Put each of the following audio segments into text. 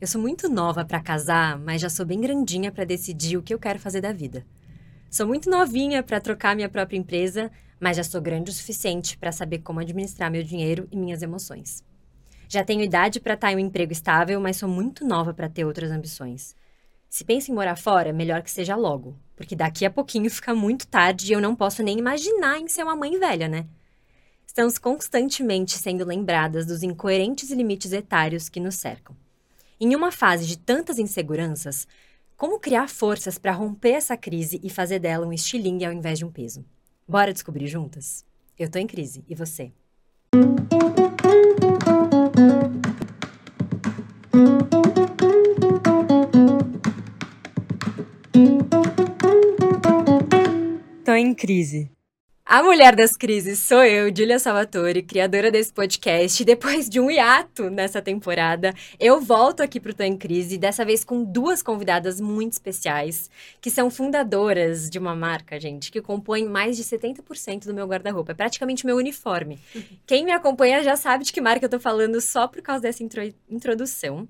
Eu sou muito nova para casar, mas já sou bem grandinha para decidir o que eu quero fazer da vida. Sou muito novinha para trocar minha própria empresa, mas já sou grande o suficiente para saber como administrar meu dinheiro e minhas emoções. Já tenho idade para estar em um emprego estável, mas sou muito nova para ter outras ambições. Se pensa em morar fora, melhor que seja logo, porque daqui a pouquinho fica muito tarde e eu não posso nem imaginar em ser uma mãe velha, né? Estamos constantemente sendo lembradas dos incoerentes limites etários que nos cercam. Em uma fase de tantas inseguranças, como criar forças para romper essa crise e fazer dela um estilingue ao invés de um peso? Bora descobrir juntas? Eu tô em crise, e você? Tô em crise. A mulher das crises sou eu, Julia Salvatore, criadora desse podcast. Depois de um hiato nessa temporada, eu volto aqui pro Tô em Crise, dessa vez com duas convidadas muito especiais, que são fundadoras de uma marca, gente, que compõe mais de 70% do meu guarda-roupa. É praticamente meu uniforme. Quem me acompanha já sabe de que marca eu tô falando só por causa dessa intro introdução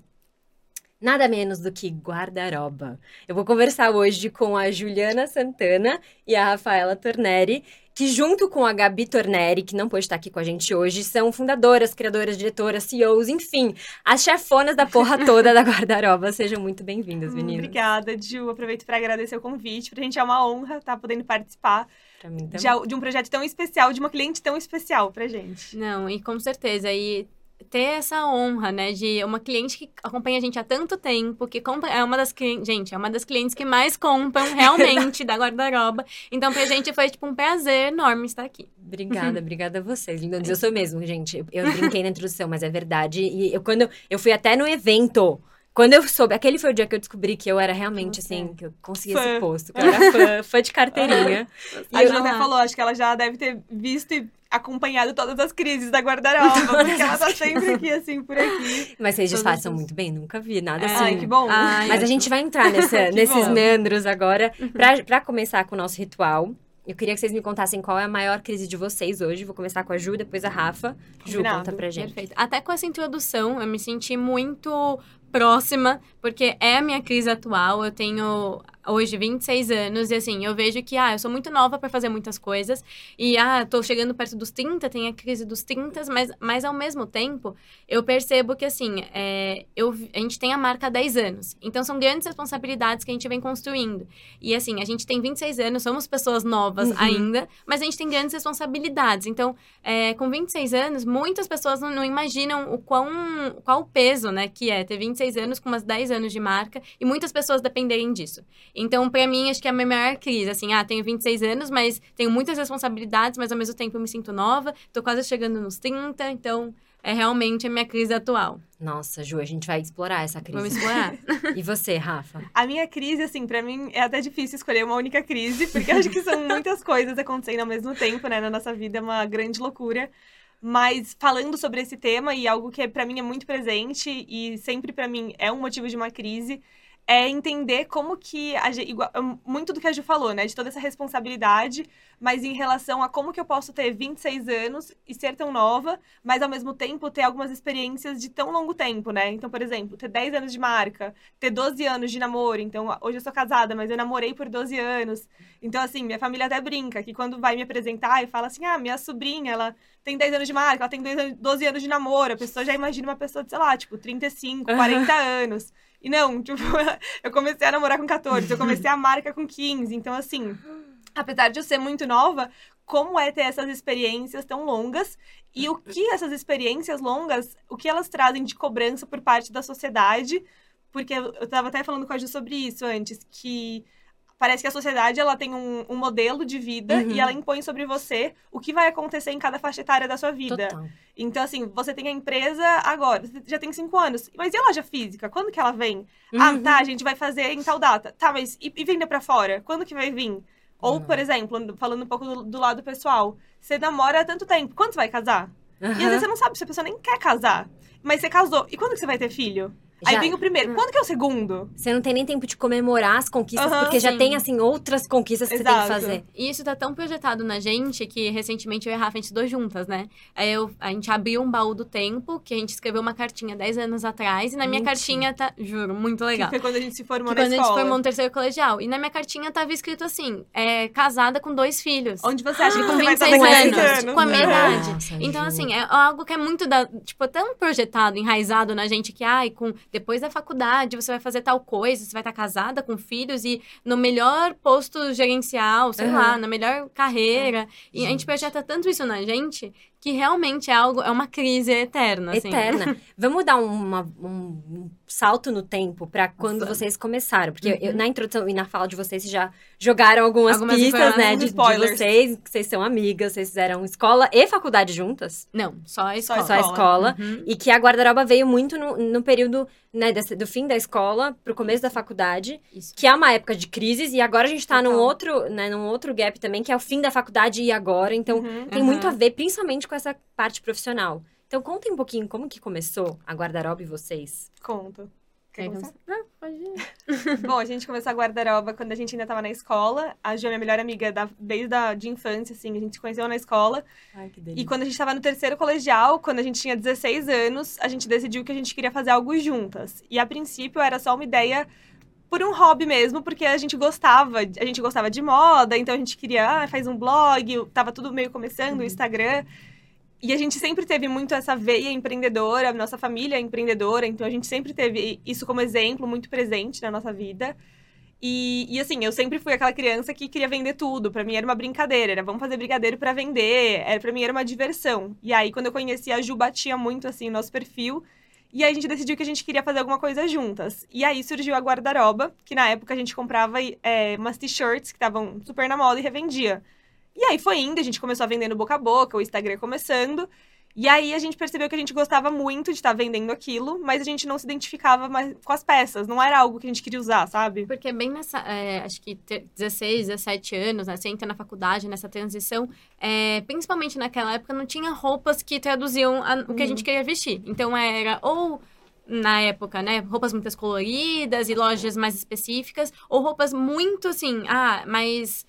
nada menos do que guarda-roba. Eu vou conversar hoje com a Juliana Santana e a Rafaela Torneri, que junto com a Gabi Torneri, que não pode estar aqui com a gente hoje, são fundadoras, criadoras, diretoras, CEOs, enfim, as chefonas da porra toda da guarda-roba. Sejam muito bem-vindas, meninas. Obrigada, Ju. Aproveito para agradecer o convite. Pra gente é uma honra estar podendo participar de, de um projeto tão especial, de uma cliente tão especial pra gente. Não, e com certeza. E ter essa honra, né, de uma cliente que acompanha a gente há tanto tempo, que compra, é uma das clientes, gente, é uma das clientes que mais compram realmente da guarda-roupa. Então, pra gente foi, tipo, um prazer enorme estar aqui. Obrigada, obrigada a vocês. Eu sou mesmo, gente. Eu brinquei na introdução, mas é verdade. E eu, quando eu fui até no evento, quando eu soube, aquele foi o dia que eu descobri que eu era realmente, assim, que eu consegui fã. esse posto. Que eu era fã, fã de carteirinha. e a Ju até falou, acho que ela já deve ter visto e acompanhado todas as crises da guarda-roupa, porque ela tá sempre aqui, assim, por aqui. Mas vocês disfarçam muito bem, nunca vi nada é. assim. Ai, que bom. Ai, Mas a gente vai entrar nessa, nesses bom. meandros agora, pra, pra começar com o nosso ritual. Eu queria que vocês me contassem qual é a maior crise de vocês hoje. Vou começar com a Ju, depois a Rafa. Ju, Combinado. conta pra gente. Perfeito. Até com essa introdução, eu me senti muito próxima, porque é a minha crise atual. Eu tenho hoje 26 anos e assim, eu vejo que ah, eu sou muito nova para fazer muitas coisas e ah, tô chegando perto dos 30, tem a crise dos 30, mas, mas ao mesmo tempo, eu percebo que assim, é, eu, a gente tem a marca há 10 anos. Então são grandes responsabilidades que a gente vem construindo. E assim, a gente tem 26 anos, somos pessoas novas uhum. ainda, mas a gente tem grandes responsabilidades. Então, é, com 26 anos, muitas pessoas não, não imaginam o quão qual o peso, né, que é ter 26 anos com umas 10 anos de marca e muitas pessoas dependerem disso. Então, para mim, acho que é a minha maior crise. Assim, ah, tenho 26 anos, mas tenho muitas responsabilidades, mas ao mesmo tempo eu me sinto nova. Tô quase chegando nos 30, então é realmente a minha crise atual. Nossa, Ju, a gente vai explorar essa crise. Vamos explorar. e você, Rafa? A minha crise, assim, para mim é até difícil escolher uma única crise, porque acho que são muitas coisas acontecendo ao mesmo tempo, né? Na nossa vida é uma grande loucura. Mas falando sobre esse tema e algo que para mim é muito presente e sempre para mim é um motivo de uma crise, é entender como que a, igual, muito do que a Ju falou, né, de toda essa responsabilidade, mas em relação a como que eu posso ter 26 anos e ser tão nova, mas ao mesmo tempo ter algumas experiências de tão longo tempo, né? Então, por exemplo, ter 10 anos de marca, ter 12 anos de namoro, então hoje eu sou casada, mas eu namorei por 12 anos. Então, assim, minha família até brinca que quando vai me apresentar e fala assim: "Ah, minha sobrinha, ela tem 10 anos de marca, ela tem 12 anos de namoro", a pessoa já imagina uma pessoa de, sei lá, tipo, 35, 40 anos. E não, tipo, eu comecei a namorar com 14, eu comecei a marca com 15. Então, assim, apesar de eu ser muito nova, como é ter essas experiências tão longas e o que essas experiências longas, o que elas trazem de cobrança por parte da sociedade? Porque eu estava até falando com a Ju sobre isso antes, que parece que a sociedade ela tem um, um modelo de vida uhum. e ela impõe sobre você o que vai acontecer em cada faixa etária da sua vida. Total. Então, assim, você tem a empresa agora, você já tem cinco anos. Mas e a loja física? Quando que ela vem? Ah, uhum. Ah, tá, a gente vai fazer em tal data. Tá, mas e, e vender para fora? Quando que vai vir? Ou, uhum. por exemplo, falando um pouco do, do, lado pessoal, você namora há tanto tempo, quando você vai casar? E às vezes você não sabe se a pessoa nem quer casar. Mas você casou. E quando que você vai ter filho? Aí Já- vem o primeiro. Quando que é o segundo? Você não tem nem tempo de comemorar as conquistas, Aham, porque já sim. tem, assim, outras conquistas que você tem Exato. que fazer. E isso tá tão projetado na gente que recentemente eu e a Rafa a gente juntas, né? Aí eu, a gente abriu um baú do tempo, que a gente escreveu uma cartinha 10 anos atrás, e na minha Mentira. cartinha tá. Juro, muito Que legal. foi quando a gente se formou Que na quando a gente escola. formou no terceiro colegial. E na minha cartinha tava escrito assim: é, casada com dois filhos. Onde você acha que com você vai estar 26 daqui a anos, 10 anos? com a minha idade. Nossa, Então, assim, é algo que é muito da, tipo, tão projetado, enraizado na gente que, ai, com, depois da faculdade você vai fazer tal coisa, você vai estar casada com filhos e no melhor posto gerencial, sei Aham. lá, na melhor carreira. E a gente Gente. projeta tanto isso na gente que realmente é algo, é uma crise eterna, assim. Eterna. Vamos dar uma- um, salto no tempo pra quando Vamos. vocês começaram. Porque eu- Uhum. na introdução e na fala de vocês, vocês já jogaram algumas, Algumas pistas, né? De, de vocês, que vocês são amigas, vocês fizeram escola e faculdade juntas. Não, só a escola. Só a escola. Uhum. E que a guarda-roupa veio muito no, no período, né, desse- do fim da escola pro começo da faculdade. Isso. Que é uma época de crises. E agora a gente tá num outro, né, num outro gap também, que é o fim da faculdade e agora. Então, Uhum. tem muito a ver, principalmente com essa parte profissional. Então, contem um pouquinho como que começou a guarda-roupa e vocês. Conto. Quer Quer começar? Não, pode ir. Bom, a gente começou a guarda-roupa quando a gente ainda tava na escola. A Ju é minha melhor amiga da- desde a de infância, assim. A gente se conheceu na escola. Ai, que E quando a gente tava no terceiro colegial, quando a gente tinha 16 anos, a gente decidiu que a gente queria fazer algo juntas. E a princípio era só uma ideia por um hobby mesmo, porque a gente gostava, a gente gostava de moda, então a gente queria, ah, faz um blog, tava tudo meio começando, o Instagram. E a gente sempre teve muito essa veia empreendedora, nossa família é empreendedora, então a gente sempre teve isso como exemplo muito presente na nossa vida. E, e, assim, eu sempre fui aquela criança que queria vender tudo. Pra mim era uma brincadeira, era vamos fazer brigadeiro pra vender. Era, pra mim era uma diversão. E aí, quando eu conheci a Ju, batia muito assim o nosso perfil. E aí a gente decidiu que a gente queria fazer alguma coisa juntas. E aí surgiu a guarda-roupa, que na época a gente comprava é, umas t-shirts que estavam super na moda e revendia. E aí foi indo, a gente começou a vender no boca a boca, o Instagram começando. E aí a gente percebeu que a gente gostava muito de estar vendendo aquilo, mas a gente não se identificava mais com as peças. Não era algo que a gente queria usar, sabe? Porque bem nessa, é, acho que ter 16, 17 anos, né? Você entra na faculdade, nessa transição, é, principalmente naquela época, não tinha roupas que traduziam a- o que a gente queria vestir. Então era ou na época, né, roupas muito coloridas e lojas mais específicas, ou roupas muito assim, ah, mais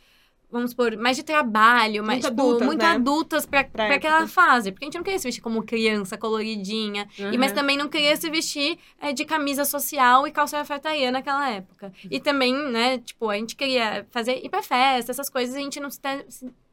vamos supor, mais de trabalho, mais, Muito tipo, adultas, muito né? adultas pra, Pra pra aquela fase. Porque a gente não queria se vestir como criança, coloridinha. E, mas Uhum. também não queria se vestir é, de camisa social e calça fartaria naquela época. E também, né, tipo, a gente queria fazer ir pra festa, essas coisas, a gente não, se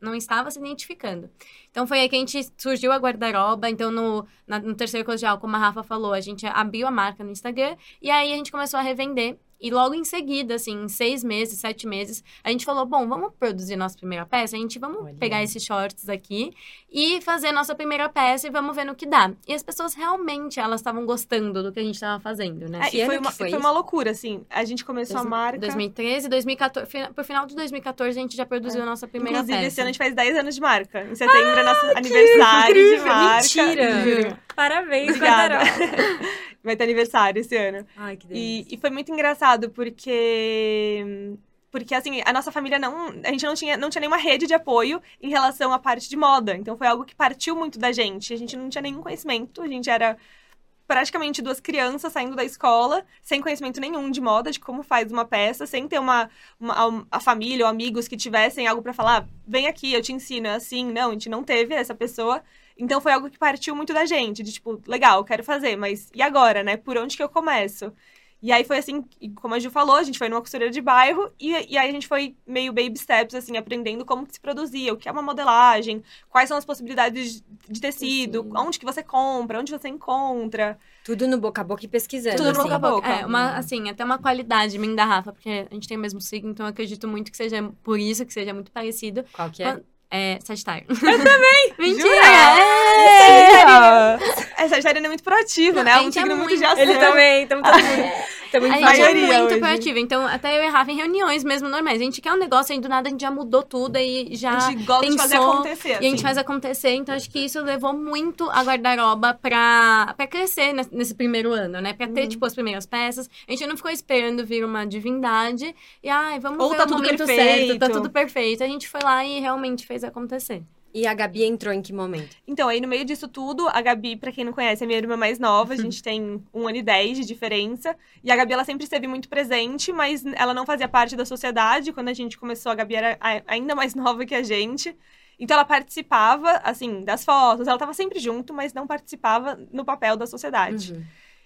não estava se identificando. Então foi aí que a gente surgiu a guarda-roupa. Então, no, na- no terceiro colegial, como a Rafa falou, a gente abriu a marca no Instagram e aí a gente começou a revender. E logo em seguida, assim, em seis meses, sete meses, a gente falou: bom, vamos produzir nossa primeira peça? A gente vamos Olha. pegar esses shorts aqui e fazer nossa primeira peça e vamos ver no que dá. E as pessoas realmente, elas estavam gostando do que a gente estava fazendo, né? É, e foi, uma, foi foi uma loucura, assim. A gente começou a marca. 2013, 2014, fina- pro final de 2014 a gente já produziu a nossa primeira Inclusive, peça. esse ano a gente faz 10 anos de marca. Em setembro é nosso aniversário de incrível! marca. Mentira! Parabéns, Obrigada. Vai ter aniversário esse ano. Ai, que E, delícia. e foi muito engraçado, porque. Porque, assim, a nossa família não. A gente não tinha, não tinha nenhuma rede de apoio em relação à parte de moda. Então foi algo que partiu muito da gente. A gente não tinha nenhum conhecimento. A gente era praticamente duas crianças saindo da escola, sem conhecimento nenhum de moda, de como faz uma peça, sem ter uma, uma a família ou amigos que tivessem algo pra falar, "Ah, vem aqui, eu te ensino, é assim. Não, a gente não teve essa pessoa. Então foi algo que partiu muito da gente, de tipo, legal, quero fazer, mas e agora, né? Por onde que eu começo? E aí foi assim, como a Ju falou, a gente foi numa costureira de bairro e, e aí a gente foi meio baby steps, assim, aprendendo como que se produzia, o que é uma modelagem, quais são as possibilidades de tecido, Tecido. onde que você compra, onde você encontra. Tudo no boca a boca e pesquisando. Tudo no assim. boca a boca. É, uma, assim, até uma qualidade mim da Rafa, porque a gente tem o mesmo signo, então eu acredito muito que seja por isso, que seja muito parecido. Qual que é? Quando- É, Sagitário. Eu também! Mentira! Jura? É! Essa Sagitariana é muito proativa, Não, né? É a um é signo muito de ação. Ele também, então todo mundo. Tamo A gente é muito hoje. proativa, então até eu e a Rafa em reuniões mesmo normais. A gente quer um negócio aí do nada, a gente já mudou tudo e já. A gente gosta de fazer pensou, acontecer. E a gente assim. faz acontecer, então acho que isso levou muito a guarda-roupa pra, pra crescer nesse, nesse primeiro ano, né? Pra ter, Uhum. tipo, as primeiras peças. A gente não ficou esperando vir uma divindade e, ai, vamos Ou ver tá o tudo momento perfeito. certo, tá tudo perfeito. A gente foi lá e realmente fez acontecer. E a Gabi entrou em que momento? Então, aí no meio disso tudo, a Gabi, pra quem não conhece, é minha irmã mais nova, a gente tem um ano e dez de diferença. E a Gabi, ela sempre esteve muito presente, mas ela não fazia parte da sociedade. Quando a gente começou, a Gabi era ainda mais nova que a gente. Então ela participava, assim, das fotos, ela estava sempre junto, mas não participava no papel da sociedade. Uhum.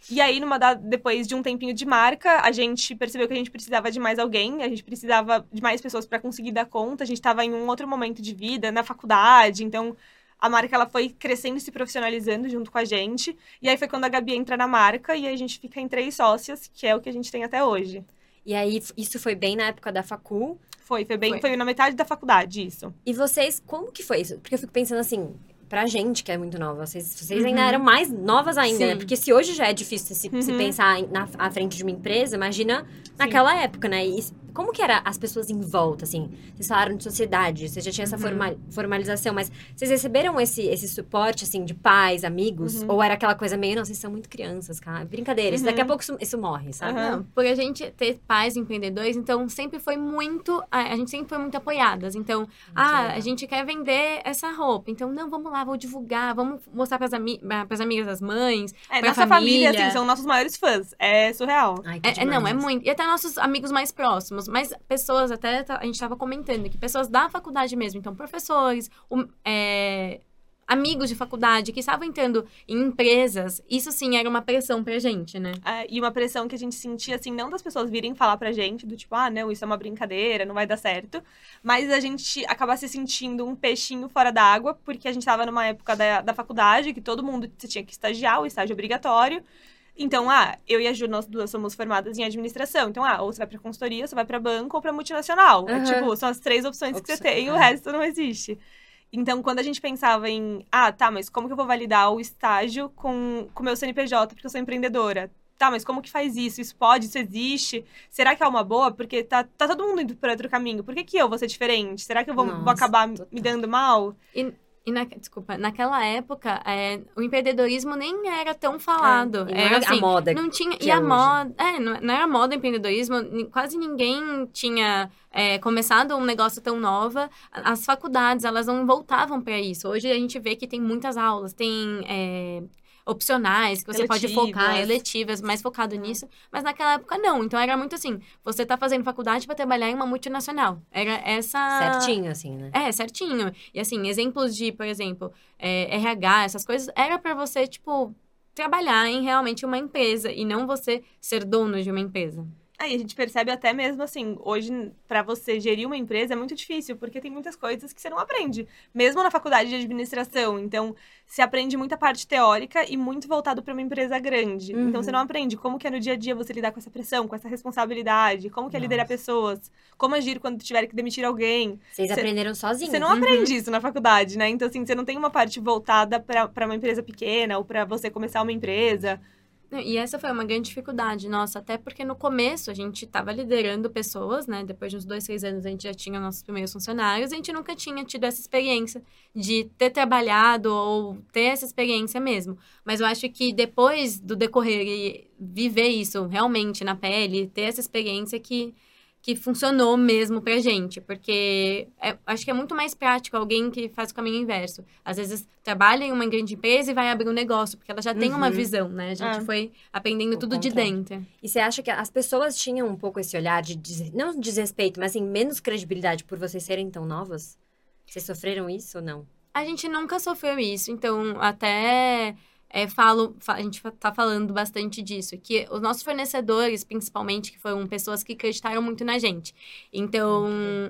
E aí, numa da... depois de um tempinho de marca, a gente percebeu que a gente precisava de mais alguém, a gente precisava de mais pessoas para conseguir dar conta. A gente estava em um outro momento de vida, na faculdade, então a marca ela foi crescendo e se profissionalizando junto com a gente. E aí foi quando a Gabi entra na marca e a gente fica em três sócias, que é o que a gente tem até hoje. E aí, isso foi bem na época da facul? Foi, foi bem, foi, foi na metade da faculdade, isso. E vocês, como que foi isso? Porque eu fico pensando assim, pra gente que é muito nova. Vocês, vocês uhum. ainda eram mais novas ainda, né? Sim. né? Porque se hoje já é difícil se, uhum. se pensar na, à frente de uma empresa, imagina Sim. naquela época, né? E como que era as pessoas em volta, assim? Vocês falaram de sociedade, você já tinha essa uhum. formalização, mas vocês receberam esse, esse suporte, assim, de pais, amigos? Uhum. Ou era aquela coisa meio, não, vocês são muito crianças, cara. Brincadeira, uhum. daqui a uhum. pouco isso, isso morre, sabe? Não, por a gente ter pais empreendedores, então sempre foi muito, a, a gente sempre foi muito apoiadas. Então, ah, a gente quer vender essa roupa, então, não, vamos lá, vou divulgar, vamos mostrar pras, ami pras amigas das mães, é, nossa família. família, assim, são nossos maiores fãs. É surreal. Ai, é, é, não, é muito. E até nossos amigos mais próximos mas pessoas, até a gente estava comentando que pessoas da faculdade mesmo, então professores, um, é, amigos de faculdade que estavam entrando em empresas, isso sim era uma pressão pra gente, né? É, e uma pressão que a gente sentia, assim, não das pessoas virem falar pra gente, do tipo, ah, não, isso é uma brincadeira, não vai dar certo, mas a gente acaba se sentindo um peixinho fora d'água, porque a gente estava numa época da, da faculdade que todo mundo tinha que estagiar, o estágio obrigatório, então, ah, eu e a Ju, nós duas somos formadas em administração. Então, ah, ou você vai pra consultoria, você vai pra banco ou pra multinacional. Uhum. É, tipo, são as três opções Opção, que você tem e o resto não existe. Então, quando a gente pensava em, ah, tá, mas como que eu vou validar o estágio com o meu CNPJ, porque eu sou empreendedora? Tá, mas como que faz isso? Isso pode? Isso existe? Será que é uma boa? Porque tá, tá todo mundo indo por outro caminho. Por que, que eu vou ser diferente? Será que eu vou, Nossa, vou acabar total. me dando mal? E e na, desculpa, naquela época, é, o empreendedorismo nem era tão falado. É, era assim, a moda. Não tinha. E a hoje. moda. É, não, não era moda empreendedorismo. Quase ninguém tinha é, começado um negócio tão nova. As faculdades, elas não voltavam para isso. Hoje a gente vê que tem muitas aulas, tem é, opcionais, que você eletivas. pode focar, eletivas, mais focado uhum. nisso. Mas naquela época não. Então era muito assim: você tá fazendo faculdade para trabalhar em uma multinacional. Era essa. Certinho, assim, né? É, certinho. E assim, exemplos de, por exemplo, é, RH, essas coisas, era para você, tipo, trabalhar em realmente uma empresa e não você ser dono de uma empresa. Aí a gente percebe até mesmo assim, hoje para você gerir uma empresa é muito difícil, porque tem muitas coisas que você não aprende, mesmo na faculdade de administração. Então, se aprende muita parte teórica e muito voltado para uma empresa grande. Uhum. Então, você não uhum. aprende como que é no dia a dia você lidar com essa pressão, com essa responsabilidade, como que é Nossa. liderar pessoas, como agir quando tiver que demitir alguém. Vocês você, aprenderam sozinhos. Você não uhum. aprende isso na faculdade, né? Então, assim, você não tem uma parte voltada para uma empresa pequena ou para você começar uma empresa. E essa foi uma grande dificuldade nossa, até porque no começo a gente estava liderando pessoas, né? Depois de uns dois, três anos a gente já tinha nossos primeiros funcionários, a gente nunca tinha tido essa experiência de ter trabalhado ou ter essa experiência mesmo. Mas eu acho que depois do decorrer e viver isso realmente na pele, ter essa experiência que que funcionou mesmo pra gente, porque é, acho que é muito mais prático alguém que faz o caminho inverso. Às vezes trabalha em uma grande empresa e vai abrir um negócio, porque ela já uhum. tem uma uhum. visão, né? A gente é. foi aprendendo o tudo contrário. de dentro. E você acha que as pessoas tinham um pouco esse olhar de, des... não desrespeito, mas assim, menos credibilidade por vocês serem tão novas? Vocês sofreram isso ou não? A gente nunca sofreu isso, então até é, falo, a gente tá falando bastante disso, que os nossos fornecedores, principalmente, que foram pessoas que acreditaram muito na gente. Então,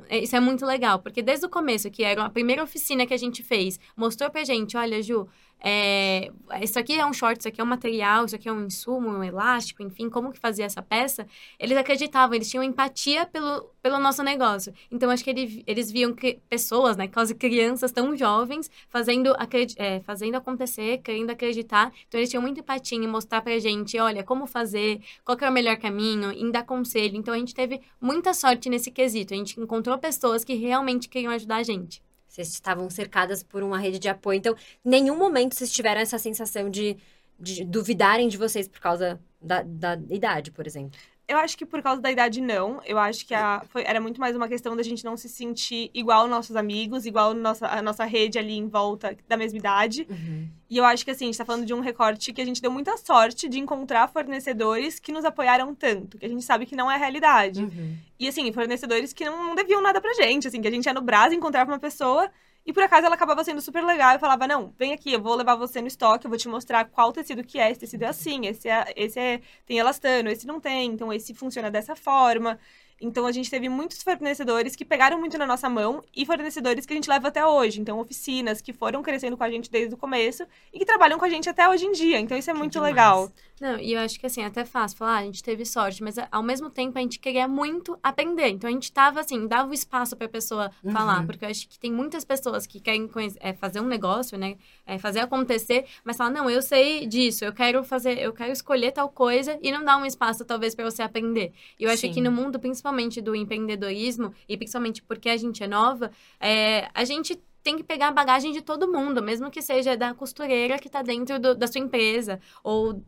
é, isso é muito legal, porque desde o começo, que era a primeira oficina que a gente fez, mostrou pra gente, olha, Ju, é, isso aqui é um short, isso aqui é um material, isso aqui é um insumo, um elástico, enfim, como que fazia essa peça, eles acreditavam, eles tinham empatia pelo, pelo nosso negócio. Então, acho que ele, eles viam que pessoas, né, quase crianças tão jovens, fazendo, é, fazendo acontecer, querendo acreditar. Então, eles tinham muita empatia em mostrar pra gente, olha, como fazer, qual que é o melhor caminho, em dar conselho. Então, a gente teve muita sorte nesse quesito. A gente encontrou pessoas que realmente queriam ajudar a gente. Vocês estavam cercadas por uma rede de apoio. Então, em nenhum momento vocês tiveram essa sensação de, de duvidarem de vocês por causa da, da idade, por exemplo. Eu acho que por causa da idade, não. Eu acho que a, foi, era muito mais uma questão da gente não se sentir igual nossos amigos, igual nossa, a nossa rede ali em volta da mesma idade. Uhum. E eu acho que, assim, a gente tá falando de um recorte que a gente deu muita sorte de encontrar fornecedores que nos apoiaram tanto, que a gente sabe que não é a realidade. Uhum. E, assim, fornecedores que não, não deviam nada pra gente, assim, que a gente ia no Brás, encontrava uma pessoa e por acaso ela acabava sendo super legal e falava: Não, vem aqui, eu vou levar você no estoque, eu vou te mostrar qual tecido que é. Esse tecido é assim, esse, é, esse é, tem elastano, esse não tem, então esse funciona dessa forma. Então a gente teve muitos fornecedores que pegaram muito na nossa mão e fornecedores que a gente leva até hoje. Então, oficinas que foram crescendo com a gente desde o começo e que trabalham com a gente até hoje em dia. Então, isso é Que muito demais. legal. Não, e eu acho que assim, é até fácil falar, ah, a gente teve sorte, mas ao mesmo tempo a gente queria muito aprender. Então a gente tava assim, dava o espaço pra pessoa Uhum. falar, porque eu acho que tem muitas pessoas que querem conhe- é, fazer um negócio, né? é, fazer acontecer, mas falam, não, eu sei disso, eu quero fazer, eu quero escolher tal coisa e não dar um espaço, talvez, pra você aprender. E eu acho Sim. que no mundo, principalmente do empreendedorismo, e principalmente porque a gente é nova, é, a gente tem que pegar a bagagem de todo mundo, mesmo que seja da costureira que tá dentro do- da sua empresa, ou,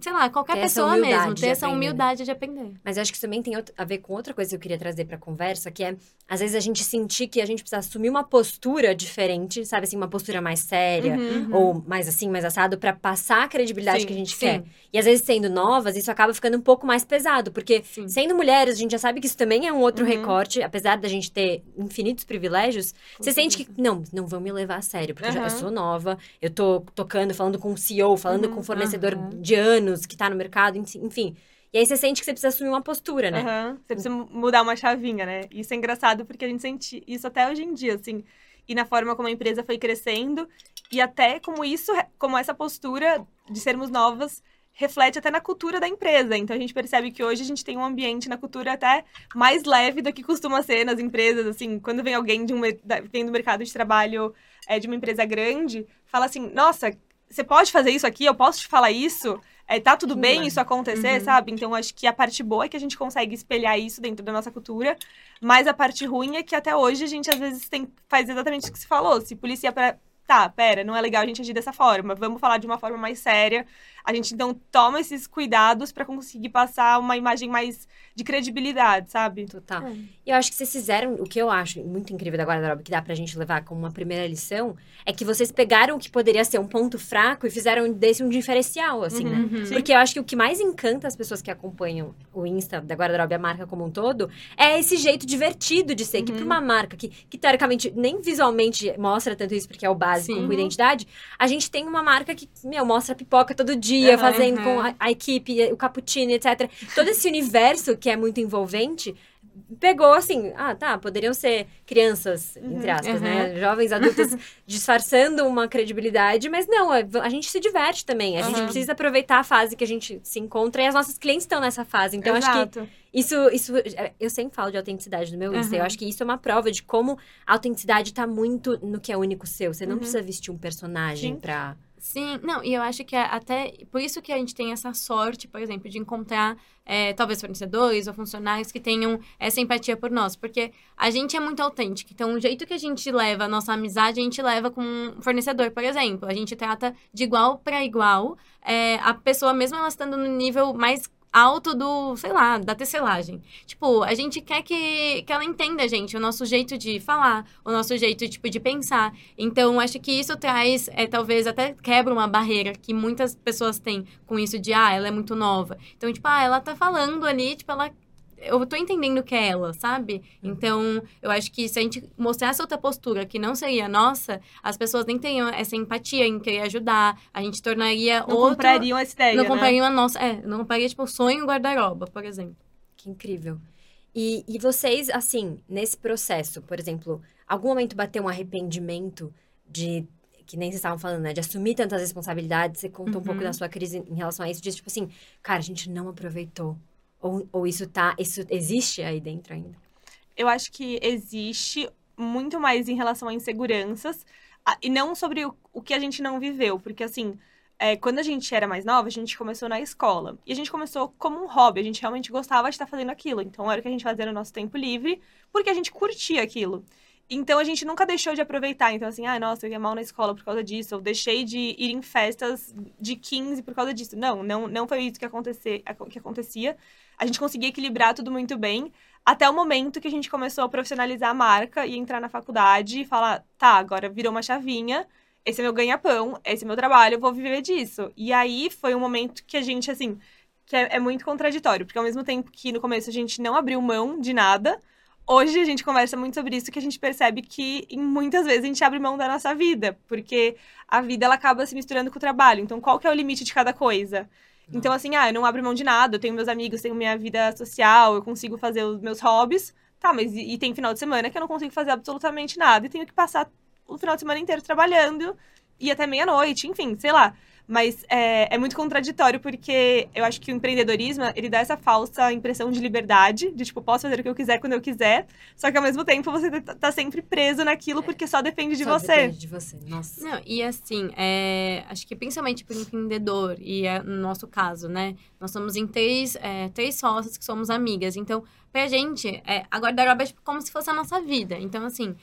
sei lá, qualquer Ter pessoa mesmo, ter essa humildade de aprender. Mas eu acho que isso também tem a ver com outra coisa que eu queria trazer pra conversa, que é, às vezes, a gente sentir que a gente precisa assumir uma postura diferente, sabe assim, uma postura mais séria, Uhum. ou mais assim, mais assado, pra passar a credibilidade Sim, que a gente sim. quer. E às vezes, sendo novas, isso acaba ficando um pouco mais pesado, porque Sim. sendo mulheres, a gente já sabe que isso também é um outro Uhum. recorte, apesar da gente ter infinitos privilégios, você sente que, não, não vão me levar a sério, porque eu, já, eu sou nova, eu tô tocando, falando com um CEO, falando Uhum, com um fornecedor aham. de anos que tá no mercado, enfim. E aí você sente que você precisa assumir uma postura, né? Aham. Você precisa mudar uma chavinha, né? Isso é engraçado porque a gente sente isso até hoje em dia, assim. E na forma como a empresa foi crescendo. E até como isso, como essa postura de sermos novas reflete até na cultura da empresa. Então a gente percebe que hoje a gente tem um ambiente na cultura até mais leve do que costuma ser nas empresas, assim, quando vem alguém de um vem do mercado de trabalho é, de uma empresa grande, fala assim: "Nossa, você pode fazer isso aqui? Eu posso te falar isso?" É, tá tudo bem demais. isso acontecer, Uhum. sabe? Então, acho que a parte boa é que a gente consegue espelhar isso dentro da nossa cultura, mas a parte ruim é que até hoje a gente, às vezes, tem, faz exatamente o que você falou. Se policia pra. Tá, pera, não é legal a gente agir dessa forma. Vamos falar de uma forma mais séria. A gente, então, toma esses cuidados pra conseguir passar uma imagem mais de credibilidade, sabe? Total. É. E eu acho que vocês fizeram, o que eu acho muito incrível da guarda-roupa, que dá pra gente levar como uma primeira lição, é que vocês pegaram o que poderia ser um ponto fraco e fizeram desse um diferencial, assim, né? Uhum. Sim. Porque eu acho que o que mais encanta as pessoas que acompanham o Insta da Guarda-Roupa e a marca como um todo é esse jeito divertido de ser. Que pra Uhum. uma marca que, que teoricamente nem visualmente mostra tanto isso, porque é o básico Sim. com identidade, a gente tem uma marca que, meu, mostra pipoca todo dia, Aham, fazendo aham. com a, a equipe, o cappuccino, etc. Todo esse universo que é muito envolvente. Pegou assim, ah, tá, poderiam ser crianças, entre Uhum. aspas, né? Jovens adultos disfarçando uma credibilidade, mas não, é- a gente se diverte também. A gente Aham. precisa aproveitar a fase que a gente se encontra e as nossas clientes estão nessa fase. Então, acho que Exato. isso, isso. Eu sempre falo de autenticidade no meu Insta. Eu Uhum. acho que isso é uma prova de como a autenticidade tá muito no que é único seu. Você não Uhum. precisa vestir um personagem Sim. pra. Sim, não, e eu acho que é até por isso que a gente tem essa sorte, por exemplo, de encontrar é, talvez fornecedores ou funcionários que tenham essa empatia por nós, porque a gente é muito autêntico. Então, o jeito que a gente leva a nossa amizade, a gente leva com um fornecedor, por exemplo. A gente trata de igual para igual é, a pessoa, mesmo ela estando no nível mais alto do, sei lá, da tecelagem. Tipo, a gente quer que, que ela entenda, gente, o nosso jeito de falar, o nosso jeito, tipo, de pensar. Então, acho que isso traz, é, talvez, até quebra uma barreira que muitas pessoas têm com isso de, ah, ela é muito nova. Então, tipo, ah, ela tá falando ali, tipo, ela... Eu tô entendendo que é ela, sabe? Então, eu acho que se a gente mostrasse outra postura que não seria nossa, as pessoas nem teriam essa empatia em querer ajudar, a gente tornaria Não outro... comprariam essa ideia, Não né? comprariam a nossa... É, não compraria, tipo, o sonho guarda-roupa, por exemplo. Que incrível. E, e vocês, assim, nesse processo, por exemplo, algum momento bateu um arrependimento de. Que nem vocês estavam falando, né? De assumir tantas responsabilidades. Você contou um pouco Uhum. da sua crise em relação a isso. De tipo assim, cara, a gente não aproveitou. Ou, ou isso tá. Isso existe aí dentro ainda. eu acho que existe muito mais em relação a inseguranças e não sobre o, o que a gente não viveu, porque assim, é, quando a gente era mais nova, a gente começou na escola e a gente começou como um hobby, a gente realmente gostava de estar fazendo aquilo, então era o que a gente fazia no nosso tempo livre, porque a gente curtia aquilo. Então a gente nunca deixou de aproveitar. Então, assim, ah, nossa, eu ia mal na escola por causa disso, ou deixei de ir em festas de 15 por causa disso. Não, não, não foi isso que, acontecer, que acontecia. A gente conseguia equilibrar tudo muito bem, até o momento que a gente começou a profissionalizar a marca e entrar na faculdade e falar, tá, agora virou uma chavinha, esse é meu ganha-pão, esse é meu trabalho, eu vou viver disso. E aí foi um momento que a gente, assim, que é, é muito contraditório, porque ao mesmo tempo que no começo a gente não abriu mão de nada, hoje a gente conversa muito sobre isso, que a gente percebe que muitas vezes a gente abre mão da nossa vida, porque a vida ela acaba se misturando com o trabalho. Então, qual que é o limite de cada coisa? Então, assim, ah, eu não abro mão de nada, eu tenho meus amigos, tenho minha vida social, eu consigo fazer os meus hobbies. Tá, mas e, e tem final de semana que eu não consigo fazer absolutamente nada e tenho que passar o final de semana inteiro trabalhando e até meia-noite, enfim, sei lá. Mas é, é, muito contraditório, porque eu acho que o empreendedorismo, ele dá essa falsa impressão de liberdade, de tipo, posso fazer o que eu quiser quando eu quiser, só que ao mesmo tempo você tá, tá sempre preso naquilo porque só depende de só você. depende de você, nossa. Não, e assim, é, acho que principalmente para o empreendedor, e é no nosso caso, né, nós somos em três, é, três sócios que somos amigas, então, pra gente, é, a guarda-roupa é tipo, como se fosse a nossa vida, então assim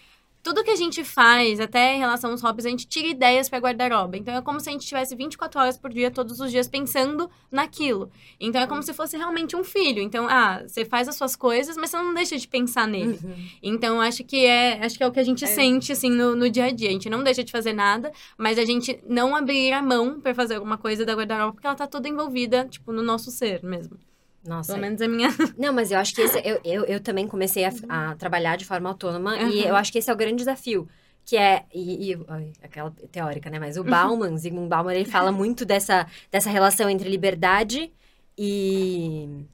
tudo que a gente faz, até em relação aos hobbies, a gente tira ideias para guarda-roupa. Então é como se a gente tivesse 24 horas por dia, todos os dias, pensando naquilo. Então é como se fosse realmente um filho. Então, ah, você faz as suas coisas, mas você não deixa de pensar nele. Uhum. Então acho que é, acho que é o que a gente é. sente, assim, no, no dia a dia. A gente não deixa de fazer nada, mas a gente não abrir a mão para fazer alguma coisa da guarda-roupa, porque ela tá toda envolvida, tipo, no nosso ser mesmo. Nossa. Pelo menos a minha. Não, mas eu acho que esse, eu, eu, eu também comecei a, a trabalhar de forma autônoma uhum. e eu acho que esse é o grande desafio. Que é, e, e aquela teórica, né? Mas o Bauman, uhum. Zygmunt Bauman, ele fala muito dessa, dessa relação entre liberdade e.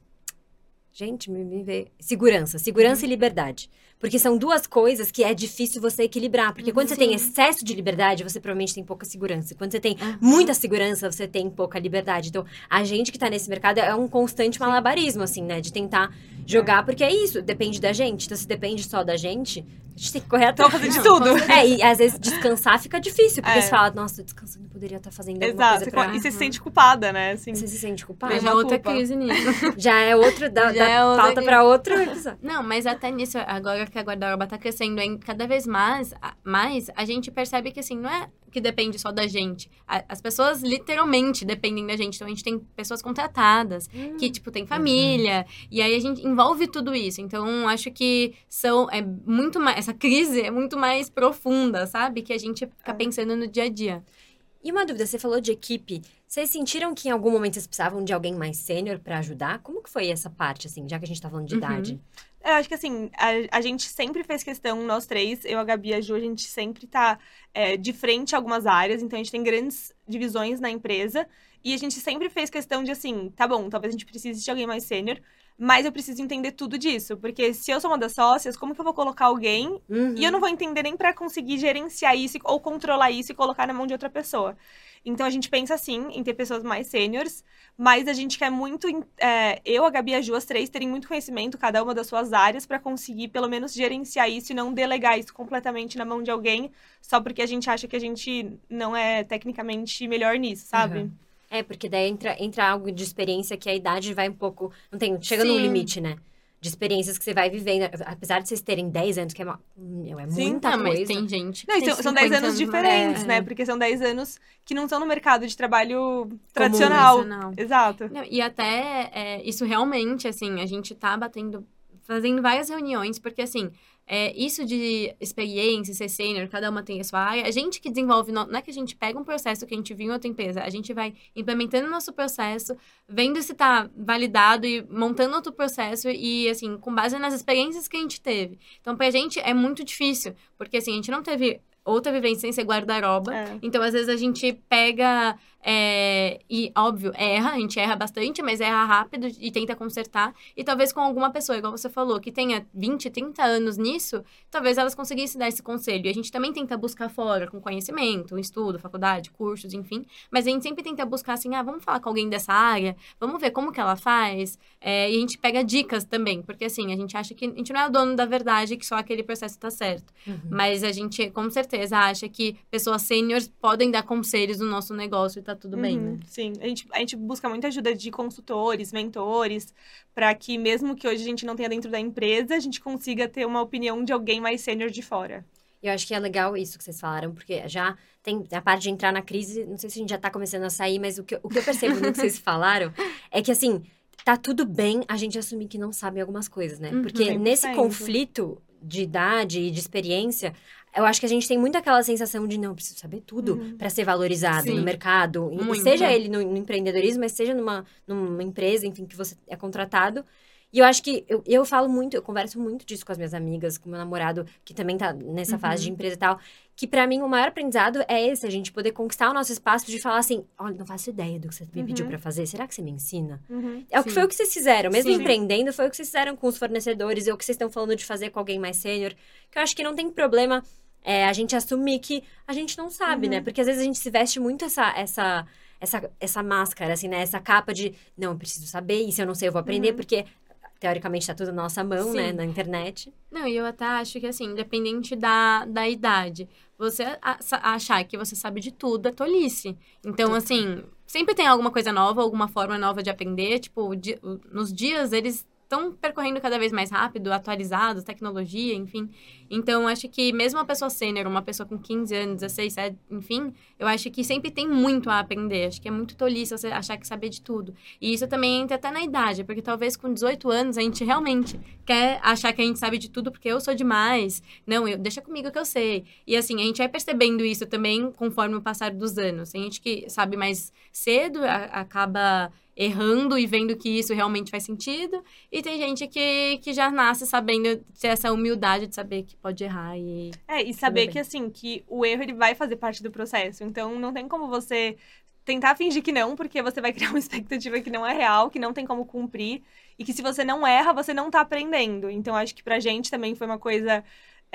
Gente, me, me vê. Segurança. Segurança uhum. e liberdade. Porque são duas coisas que é difícil você equilibrar. Porque quando Sim. você tem excesso de liberdade, você provavelmente tem pouca segurança. Quando você tem uhum. muita segurança, você tem pouca liberdade. Então, a gente que tá nesse mercado é um constante malabarismo, assim, né? De tentar jogar, porque é isso, depende da gente. Então, se depende só da gente, a gente tem que correr atrás. fazer de tudo. É, e às vezes descansar fica difícil, porque é. você fala, nossa, tô descansando, poderia estar tá fazendo alguma Exato. coisa pra... E você se sente culpada, né? Assim. Você se sente culpada. Já é outra crise nisso. Já é outro, da, Já da é pauta crise. pra outro episódio. Não, mas até nisso, agora que a guarda-roupa tá crescendo, cada vez mais, mais, a gente percebe que, assim, não é que depende só da gente. As pessoas literalmente dependem da gente. Então a gente tem pessoas contratadas, hum. que, tipo, tem família. Uhum. E aí a gente envolve tudo isso. Então acho que são. É muito mais. Essa crise é muito mais profunda, sabe? Que a gente fica é. pensando no dia a dia. E uma dúvida, você falou de equipe. Vocês sentiram que em algum momento vocês precisavam de alguém mais sênior para ajudar? Como que foi essa parte, assim, já que a gente tá falando de uhum. idade? Eu acho que assim, a, a, gente sempre fez questão, nós três, eu, a Gabi e a Ju, a gente sempre tá é, de frente a algumas áreas, então a gente tem grandes divisões na empresa. E a gente sempre fez questão de assim, tá bom, talvez a gente precise de alguém mais sênior, mas eu preciso entender tudo disso. Porque se eu sou uma das sócias, como que eu vou colocar alguém uhum. e eu não vou entender nem para conseguir gerenciar isso ou controlar isso e colocar na mão de outra pessoa. Então a gente pensa assim em ter pessoas mais sêniores, mas a gente quer muito, é, eu, a Gabi e a Ju, as três, terem muito conhecimento, cada uma das suas áreas, para conseguir pelo menos gerenciar isso e não delegar isso completamente na mão de alguém, só porque a gente acha que a gente não é tecnicamente melhor nisso, sabe? Uhum. É, porque daí entra, entra algo de experiência que a idade vai um pouco. Não tem. Chega Sim. num limite, né? De experiências que você vai vivendo. Apesar de vocês terem 10 anos, que é, uma, é Sim, muita não, coisa. Mas tem gente. Não, são, são 10 anos, anos diferentes, né? É. Porque são 10 anos que não estão no mercado de trabalho tradicional. Comum, Exato. Não, e até é, isso realmente, assim, a gente tá batendo. Fazendo várias reuniões, porque assim, é, isso de experiência, ser sênior, cada uma tem a sua área. A gente que desenvolve, não é que a gente pega um processo que a gente viu em outra empresa, a gente vai implementando o nosso processo, vendo se está validado e montando outro processo e, assim, com base nas experiências que a gente teve. Então, para a gente é muito difícil, porque, assim, a gente não teve outra vivência sem ser guarda-roupa. É. Então, às vezes, a gente pega é, e, óbvio, erra, a gente erra bastante, mas erra rápido e tenta consertar. E talvez com alguma pessoa, igual você falou, que tenha 20, 30 anos nisso, talvez elas conseguissem dar esse conselho. E a gente também tenta buscar fora, com conhecimento, estudo, faculdade, cursos, enfim. Mas a gente sempre tenta buscar assim, ah, vamos falar com alguém dessa área, vamos ver como que ela faz. É, e a gente pega dicas também, porque assim, a gente acha que a gente não é o dono da verdade, que só aquele processo está certo. Uhum. Mas a gente, com certeza, acha que pessoas sêniores podem dar conselhos no nosso negócio e tá tá tudo bem, Uhum, né? Sim, a gente, a gente busca muita ajuda de consultores, mentores, para que mesmo que hoje a gente não tenha dentro da empresa, a gente consiga ter uma opinião de alguém mais sênior de fora. Eu acho que é legal isso que vocês falaram, porque já tem a parte de entrar na crise, não sei se a gente já tá começando a sair, mas o que, eu- o que eu percebo no que vocês falaram é que, assim, tá tudo bem a gente assumir que não sabe algumas coisas, né? Uhum. Porque nesse 100%. conflito de idade e de experiência, eu acho que a gente tem muito aquela sensação de não, eu preciso saber tudo Uhum. pra ser valorizado Sim. no mercado, Muito. seja ele no, no empreendedorismo, mas seja numa, numa empresa, enfim, que você é contratado. E eu acho que eu, eu falo muito, eu converso muito disso com as minhas amigas, com meu namorado, que também tá nessa fase de Uhum. empresa e tal. Que pra mim o maior aprendizado é esse, a gente poder conquistar o nosso espaço de falar assim: olha, não faço ideia do que você me Uhum. pediu pra fazer, será que você me ensina? Uhum. É o que foi o que vocês fizeram, mesmo Sim. empreendendo, foi o que vocês fizeram com os fornecedores, é o que vocês estão falando de fazer com alguém mais sênior. Que eu acho que não tem problema é, a gente assumir que a gente não sabe, Uhum. né? Porque às vezes a gente se veste muito essa. essa essa, essa máscara, assim, né? Essa capa de, não, eu preciso saber, e se eu não sei, eu vou aprender, Uhum. porque teoricamente tá tudo na nossa mão, Sim. né? Na internet. Não, e eu até acho que, assim, independente da, da idade, você achar que você sabe de tudo é tolice. Então, assim, sempre tem alguma coisa nova, alguma forma nova de aprender. Tipo, di- nos dias eles estão percorrendo cada vez mais rápido, atualizados, tecnologia, enfim. Então, acho que mesmo uma pessoa sênior, uma pessoa com 15 anos, 16, 7, enfim, eu acho que sempre tem muito a aprender. Acho que é muito tolice você achar que saber de tudo. E isso também entra até na idade, porque talvez com 18 anos a gente realmente quer achar que a gente sabe de tudo porque eu sou demais. Não, eu, deixa comigo que eu sei. E assim, a gente vai percebendo isso também conforme o passar dos anos. Tem gente que sabe mais cedo, a- acaba errando e vendo que isso realmente faz sentido. E tem gente que, que já nasce sabendo ter essa humildade de saber que pode errar e... É, e saber que, assim, que o erro, ele vai fazer parte do processo. Então, não tem como você tentar fingir que não, porque você vai criar uma expectativa que não é real, que não tem como cumprir. E que se você não erra, você não tá aprendendo. Então, acho que pra gente também foi uma coisa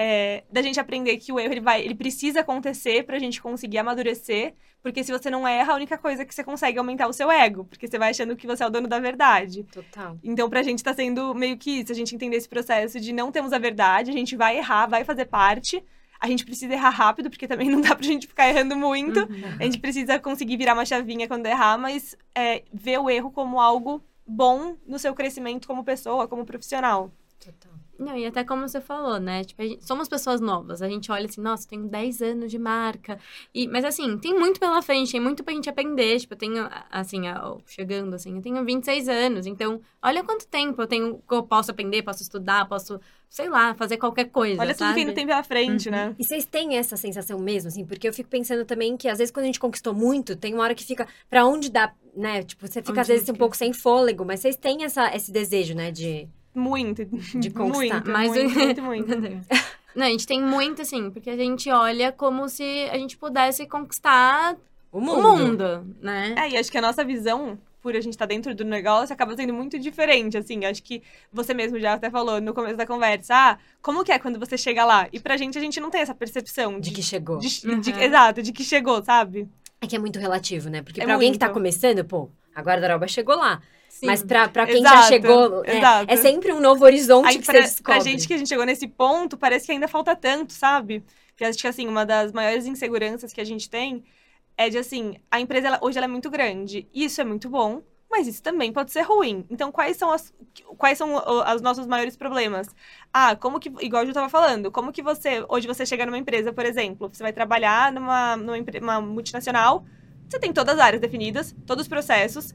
é, da gente aprender que o erro, ele, vai, ele precisa acontecer pra gente conseguir amadurecer. Porque se você não erra, a única coisa que você consegue é aumentar o seu ego. Porque você vai achando que você é o dono da verdade. Total. Então, pra gente tá sendo meio que isso, a gente entender esse processo de não temos a verdade, a gente vai errar, vai fazer parte. A gente precisa errar rápido, porque também não dá pra gente ficar errando muito. A gente precisa conseguir virar uma chavinha quando errar, mas é, ver o erro como algo bom no seu crescimento como pessoa, como profissional. Total. Não, e até como você falou, né? Tipo, a gente- somos pessoas novas. A gente olha assim, nossa, eu tenho 10 anos de marca. E, mas assim, tem muito pela frente, tem muito pra gente aprender. Tipo, eu tenho, assim, chegando assim, eu tenho 26 anos. Então, olha quanto tempo eu tenho que eu posso aprender, posso estudar, posso, sei lá, fazer qualquer coisa. Olha tudo que ainda tem pela frente, Uhum. né? E vocês têm essa sensação mesmo, assim? Porque eu fico pensando também que às vezes quando a gente conquistou muito, tem uma hora que fica pra onde dá, né? Tipo, você fica Onde às vezes não um pouco sem fôlego, mas vocês têm essa, esse desejo, né? De, Muito. de conquistar. Muito, Mas muito, muito, muito. Não, a gente tem muito, assim, porque a gente olha como se a gente pudesse conquistar O o mundo. mundo, né? É, e acho que a nossa visão, por a gente estar dentro do negócio, acaba sendo muito diferente, assim. Acho que você mesmo já até falou no começo da conversa, ah, como que é quando você chega lá? E pra gente, a gente não tem essa percepção De que chegou. de- Uhum. de- exato, de que chegou, sabe? É que é muito relativo, né? Porque É pra alguém que tá muito. começando, pô, a guarda-roupa chegou lá. Sim. Mas pra, pra quem Exato, já chegou, é, é sempre um novo horizonte Aí, que pra, você descobre. pra gente que a gente chegou nesse ponto, parece que ainda falta tanto, sabe? Porque acho que, assim, uma das maiores inseguranças que a gente tem é de, assim, a empresa, ela- hoje ela é muito grande. E isso é muito bom, mas isso também pode ser ruim. Então, quais são, as, quais são os nossos maiores problemas? Ah, como que, igual eu tava falando, como que você, hoje você chega numa empresa, por exemplo, você vai trabalhar numa, numa multinacional, você tem todas as áreas definidas, todos os processos,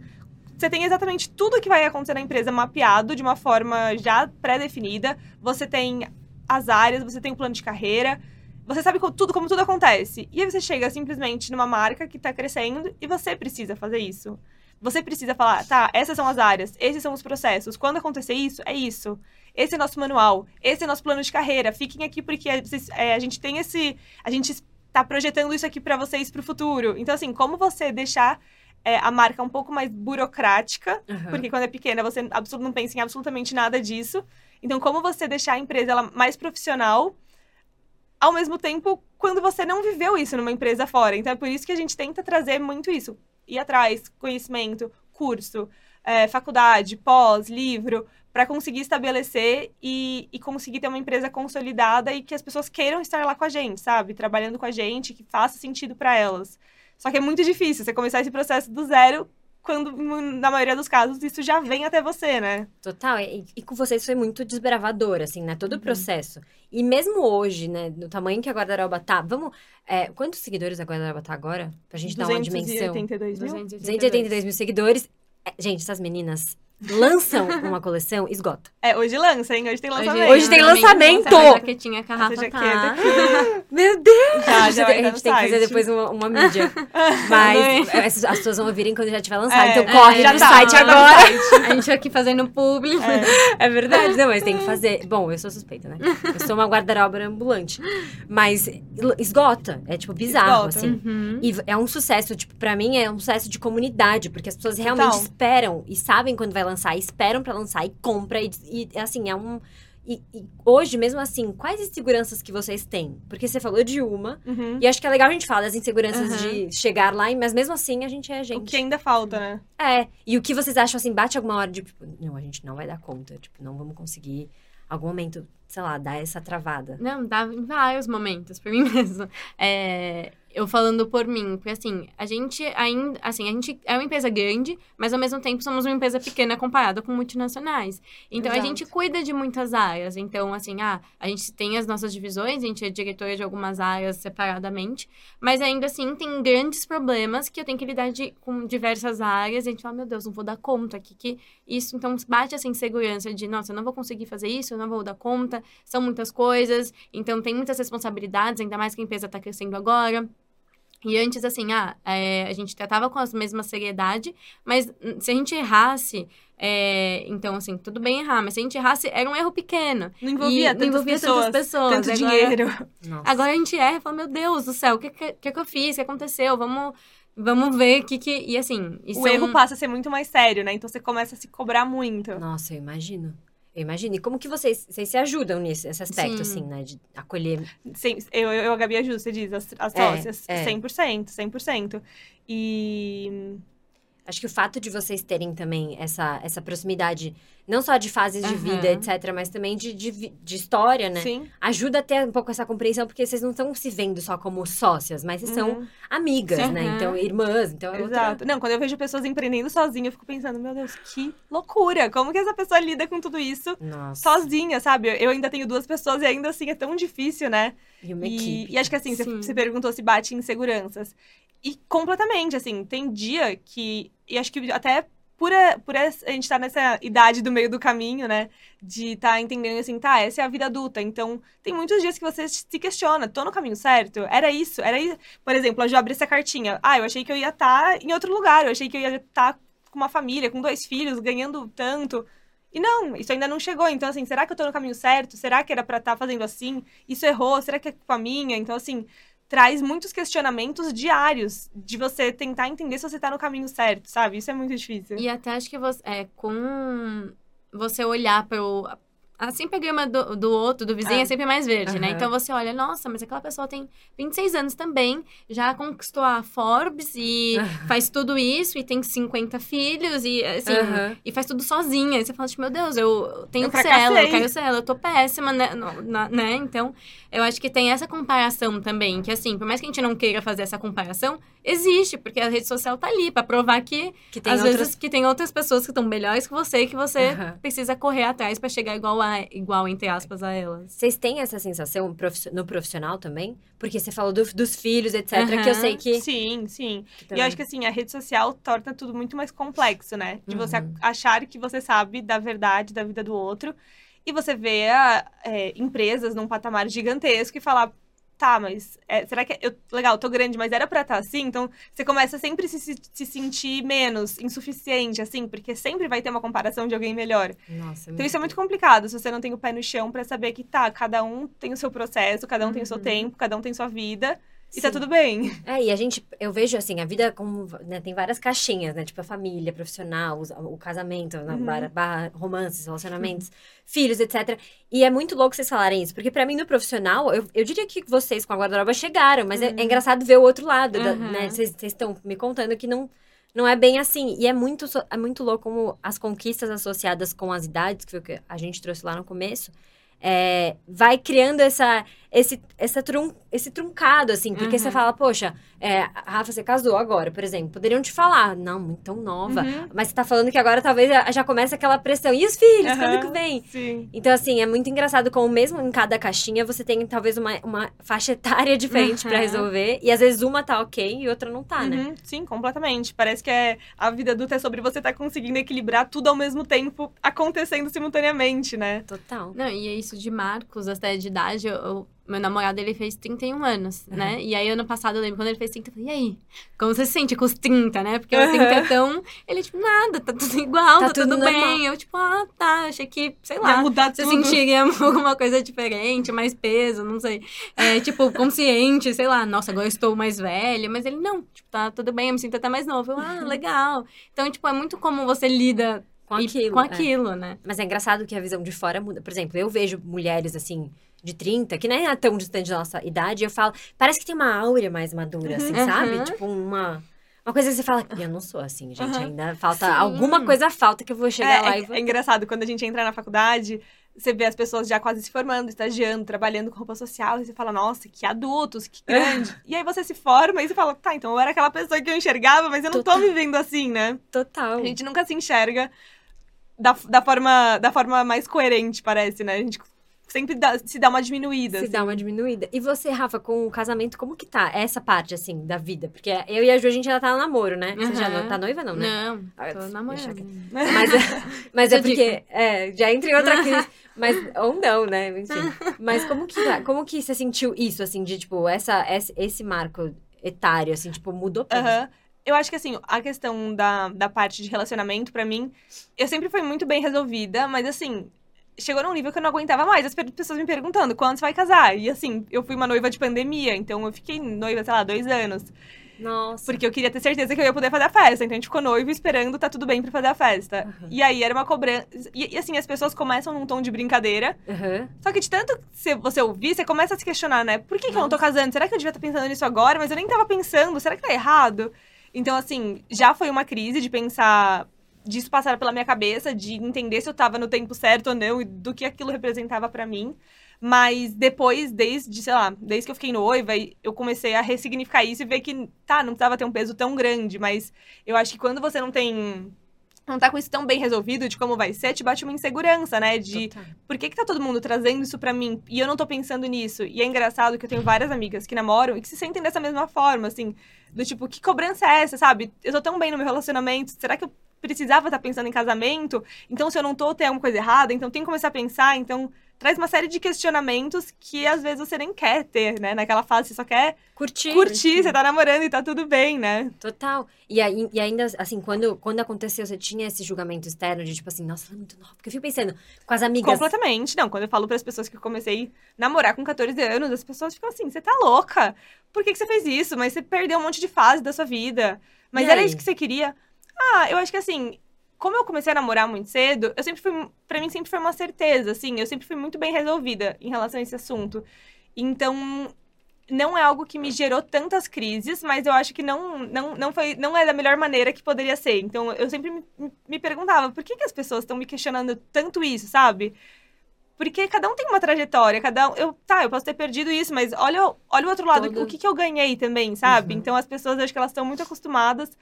você tem exatamente tudo que vai acontecer na empresa mapeado de uma forma já pré-definida. Você tem as áreas, você tem o plano de carreira. Você sabe co- tudo, como tudo acontece. E aí você chega simplesmente numa marca que tá crescendo e você precisa fazer isso. Você precisa falar, tá, essas são as áreas, esses são os processos. Quando acontecer isso, é isso. Esse é nosso manual, esse é nosso plano de carreira. Fiquem aqui porque a, vocês- é, a gente tem esse. A gente tá projetando isso aqui pra vocês pro futuro. Então, assim, como você deixar é, a marca um pouco mais burocrática, Aham. porque quando é pequena você não pensa em absolutamente nada disso. Então, como você deixar a empresa ela mais profissional, ao mesmo tempo, quando você não viveu isso numa empresa fora. Então, é por isso que a gente tenta trazer muito isso. Ir atrás, conhecimento, curso, é, faculdade, pós, livro, para conseguir estabelecer e, e conseguir ter uma empresa consolidada e que as pessoas queiram estar lá com a gente, sabe? Trabalhando com a gente, que faça sentido para elas. Só que é muito difícil você começar esse processo do zero quando, na maioria dos casos, isso já vem até você, né? Total. E, e com vocês foi muito desbravador, assim, né? Todo o Uhum. processo. E mesmo hoje, né? No tamanho que a Guarda-Roupa tá. Vamos. é, quantos seguidores a Guarda-Roupa tá agora? Pra gente dar uma dimensão. 282 mil? 282 mil seguidores. É, gente, essas meninas lançam uma coleção, esgota. É, hoje lança, hein? Hoje tem lançamento. Hoje tem lançamento! Essa jaquetinha que a Rafa Essa tá. jaqueta Meu Deus! Já, a já gente, a gente no tem que fazer site. depois uma, uma mídia. Mas as, as pessoas vão ouvirem quando já tiver lançado. É, então corre é, no já site já tá no agora. site. A gente aqui fazendo publi. É. É verdade, não, mas tem que fazer. Bom, eu sou suspeita, né? Eu sou uma guarda-roupa ambulante. Mas esgota. É, tipo, bizarro, Esgota. assim. Uhum. E é um sucesso, tipo, pra mim é um sucesso de comunidade, porque as pessoas realmente Total. esperam e sabem quando vai lançar, e esperam pra lançar e compra e, e, assim, é um e, e hoje, mesmo assim, quais inseguranças que vocês têm? Porque você falou de uma, Uhum. e acho que é legal a gente falar das inseguranças Uhum. de chegar lá, mas mesmo assim a gente é O gente. que ainda falta, né? É. E o que vocês acham assim, bate alguma hora de, tipo, não, a gente não vai dar conta, tipo, não vamos conseguir, algum momento, sei lá, dar essa travada. Não, dá em vários momentos, por mim mesmo. É, eu falando por mim, porque assim, a gente ainda, assim, a gente é uma empresa grande, mas ao mesmo tempo somos uma empresa pequena comparada com multinacionais. Então a Exato. gente cuida de muitas áreas. Então, assim, ah, a gente tem as nossas divisões, a gente é diretora de algumas áreas separadamente, mas ainda assim tem grandes problemas que eu tenho que lidar de, com diversas áreas. A gente fala, meu Deus, não vou dar conta aqui que isso. Então bate essa insegurança de, nossa, eu não vou conseguir fazer isso, eu não vou dar conta, são muitas coisas, então tem muitas responsabilidades, ainda mais que a empresa está crescendo agora. E antes, assim, ah, é, a gente tratava com a mesma seriedade, mas hum, se a gente errasse, é, então, assim, tudo bem errar, mas se a gente errasse, era um erro pequeno. Não envolvia, e, tantas, não envolvia pessoas, tantas pessoas. tanto Agora- dinheiro. Nossa. Agora a gente erra e fala, meu Deus do céu, o que, que, que eu fiz? O que aconteceu? Vamos, vamos ver o que que... E assim... O são- erro passa a ser muito mais sério, né? Então você começa a se cobrar muito. Nossa, eu imagino. Eu imagino. E como que vocês, vocês se ajudam nesse, nesse aspecto, Sim. assim, né? De acolher. Sim, eu, eu, a Gabi ajuda, você diz, as, as É, sócias. é. 100%, 100%. E... Acho que o fato de vocês terem também essa, essa proximidade, não só de fases de Aham. vida, etc., mas também de, de, de história, né? Sim. Ajuda a ter um pouco essa compreensão, porque vocês não estão se vendo só como sócias, mas vocês são Uhum. amigas, Sim. né? Então, irmãs, então é outra... Exato. Não, quando eu vejo pessoas empreendendo sozinha, eu fico pensando, meu Deus, que loucura! Como que essa pessoa lida com tudo isso Nossa. sozinha, sabe? Eu ainda tenho duas pessoas e ainda assim é tão difícil, né? E uma E, equipe. e acho que assim, você, Sim. você perguntou se bate em inseguranças. E completamente, assim, tem dia que. E acho que até por a, por essa- a gente tá nessa idade do meio do caminho, né? De tá entendendo assim, tá, essa é a vida adulta. Então, tem muitos dias que você se questiona, tô no caminho certo? Era isso? Era isso? Por exemplo, a Ju abriu essa cartinha. Ah, eu achei que eu ia estar em outro lugar, eu achei que eu ia estar com uma família, com dois filhos, ganhando tanto. E não, isso ainda não chegou. Então, assim, será que eu tô no caminho certo? Será que era pra estar fazendo assim? Isso errou? Será que é culpa minha? Então, assim, traz muitos questionamentos diários de você tentar entender se você tá no caminho certo, sabe? Isso é muito difícil. E até acho que você, é, com você olhar pro. Assim, a grama do, do outro, do vizinho, É. é sempre mais verde, né? Aham. Então você olha, nossa, mas aquela pessoa tem 26 anos também, já conquistou a Forbes e faz tudo isso, e tem 50 filhos, e assim, Aham. e faz tudo sozinha. E você fala, tipo, meu Deus, eu tenho Eu que ser ela, eu quero ser ela, eu tô péssima, né? na- né? Então, eu acho que tem essa comparação também, que assim, por mais que a gente não queira fazer essa comparação, existe, porque a rede social tá ali pra provar que Que às outras... vezes que tem outras pessoas que estão melhores que você e que você precisa correr atrás pra chegar igual a igual entre aspas a elas. Vocês têm essa sensação no profissional também? Porque você falou do- dos filhos, etc., que eu sei que... Sim, sim. que E eu acho que assim, a rede social torna tudo muito mais complexo, né? De você Uhum. a- achar que você sabe da verdade da vida do outro. E você vê a, é, empresas num patamar gigantesco e falar, tá, mas é, será que. Eu, legal, tô grande, mas era pra estar assim? Então você começa sempre a se, se, se sentir menos, insuficiente, assim, porque sempre vai ter uma comparação de alguém melhor. Nossa, Então isso é muito complicado se você não tem o pé no chão pra saber que tá, cada um tem o seu processo, cada um tem o seu Uhum. tempo, cada um tem sua vida. E tá tudo bem. É, e a gente, eu vejo assim, a vida como, né, tem várias caixinhas, né? Tipo, a família, profissional, os- o, casamento, né, Uhum. barra, barra romances, relacionamentos, filhos, etc. E é muito louco vocês falarem isso, porque pra mim, no profissional, eu, eu diria que vocês com a guarda-roupa chegaram, mas é- é, Uhum. engraçado ver o outro lado, da- Uhum. né? Vocês estão me contando que não, não é bem assim. E é muito, é muito louco como as conquistas associadas com as idades, que foi o que a gente trouxe lá no começo, é, vai criando essa, esse, essa, trun, esse truncado, assim, porque você Uhum. fala, poxa, é, Rafa, você casou agora, por exemplo. Poderiam te falar, não, muito tão nova. Uhum. Mas você tá falando que agora talvez já- comece aquela pressão. E os filhos, quando Aham, que vem? Sim. Então, assim, é muito engraçado como mesmo em cada caixinha você tem talvez uma, uma faixa etária diferente pra Uhum. resolver. E às vezes uma tá ok e outra não tá, né? Uhum, Sim, completamente. Parece que é, a vida adulta é sobre você estar conseguindo equilibrar tudo ao mesmo tempo, acontecendo simultaneamente, né? Total. Não, e é isso de Marcos, até de idade, eu- eu- meu namorado, ele fez 31 anos, Uhum. né? E aí, ano passado, eu lembro, quando ele fez 30, eu falei, e aí? Como você se sente com os 30, né? Porque o Uhum. 30 é tão... Ele, tipo, nada, tá tudo igual, Tá tá, tudo tudo, bem. Eu, tipo, ah, tá, achei que, sei Ia lá, mudar você tudo. sentiria alguma coisa diferente, mais peso, não sei. É, tipo, consciente, sei lá, nossa, agora eu estou mais velha. Mas ele, não, tipo, tá tudo bem, eu me sinto até mais novo. Eu, ah, legal. Então, tipo, é muito como você lida Com aquilo. com é. aquilo, né? Mas é engraçado que a visão de fora muda. Por exemplo, eu vejo mulheres assim, de 30, que nem é tão distante da nossa idade, eu falo, parece que tem uma áurea mais madura, assim, Uhum. sabe? Uhum. Tipo, uma. Uma coisa que você fala, eu não sou assim, gente. Uhum. Ainda falta. Sim. Alguma coisa falta que eu vou chegar É, lá é- e vou. é engraçado, quando a gente entra na faculdade, você vê as pessoas já quase se formando, estagiando, trabalhando com roupa social, e você fala, nossa, que adultos, que grande. e aí você se forma e você fala, tá, então eu era aquela pessoa que eu enxergava, mas eu não Total. tô me vendo assim, né? Total. A gente nunca se enxerga da, da, forma, da forma mais coerente, parece, né? A gente sempre dá- se dá uma diminuída. Se assim. dá uma diminuída. E você, Rafa, com o casamento, como que tá essa parte, assim, da vida? Porque eu e a Ju, a gente ainda tá no namoro, né? Você já Uhum. não tá noiva, não, né? Não, Ah, tô namorando. quieto. Mas, mas é porque. É, já entra em outra crise. Mas, ou não, né? Enfim. Mas como que, tá- como que você sentiu isso, assim, de, tipo, essa, esse, esse marco etário, assim, tipo, mudou tudo? Eu acho que, assim, a questão da, da parte de relacionamento, pra mim, eu sempre fui muito bem resolvida, mas, assim, chegou num nível que eu não aguentava mais. As pe- pessoas me perguntando quando você vai casar. E, assim, eu fui uma noiva de pandemia, então eu fiquei noiva, sei lá, dois anos. Nossa. Porque eu queria ter certeza que eu ia poder fazer a festa. Então a gente ficou noivo esperando tá tudo bem pra fazer a festa. Aham. E aí era uma cobrança. E, e, assim, as pessoas começam num tom de brincadeira. Aham. Só que de tanto que você- ouvir, você começa a se questionar, né? Por que, que eu não tô casando? Será que eu devia estar pensando nisso agora? Mas eu nem tava pensando. Será que tá errado? Então, assim, já foi uma crise de pensar. Disso passar pela minha cabeça, de entender se eu tava no tempo certo ou não e do que aquilo representava pra mim. Mas depois, desde, sei lá, desde que eu fiquei noiva, eu comecei a ressignificar isso e ver que, tá, não precisava ter um peso tão grande, mas eu acho que quando você não tem. Não tá com isso tão bem resolvido de como vai ser, te bate uma insegurança, né? De Total. por que, que tá todo mundo trazendo isso pra mim e eu não tô pensando nisso? E é engraçado que eu tenho várias amigas que namoram e que se sentem dessa mesma forma, assim, do tipo, que cobrança é essa, sabe? Eu tô tão bem no meu relacionamento, será que eu precisava estar pensando em casamento? Então, se eu não tô, tem alguma coisa errada? Então, tem que começar a pensar. Então, traz uma série de questionamentos que às vezes você nem quer ter, né? Naquela fase, você só quer Curtir. curtir, você tá namorando e tá tudo bem, né? Total. E, aí, e ainda, assim, quando, quando aconteceu, você tinha esse julgamento externo de, tipo assim, nossa, ela é muito nova. Porque eu fico pensando, com as amigas. Completamente. Não, quando eu falo para as pessoas que eu comecei a namorar com 14 anos, as pessoas ficam assim: você tá louca? Por que, que você fez isso? Mas você perdeu um monte de fase da sua vida. Mas E era aí? isso que você queria? Ah, eu acho que assim. Como eu comecei a namorar muito cedo, eu sempre fui. Pra mim sempre foi uma certeza, assim. Eu sempre fui muito bem resolvida em relação a esse assunto. Então, não é algo que me gerou tantas crises, mas eu acho que não, não, não, foi, não é da melhor maneira que poderia ser. Então, eu sempre me, me perguntava, por que, que as pessoas estão me questionando tanto isso, sabe? Porque cada um tem uma trajetória, cada um. Eu, tá, eu posso ter perdido isso, mas olha, o- olha o outro lado, Todo- o que, que eu ganhei também, sabe? Uhum. Então as pessoas acho que elas estão muito acostumadas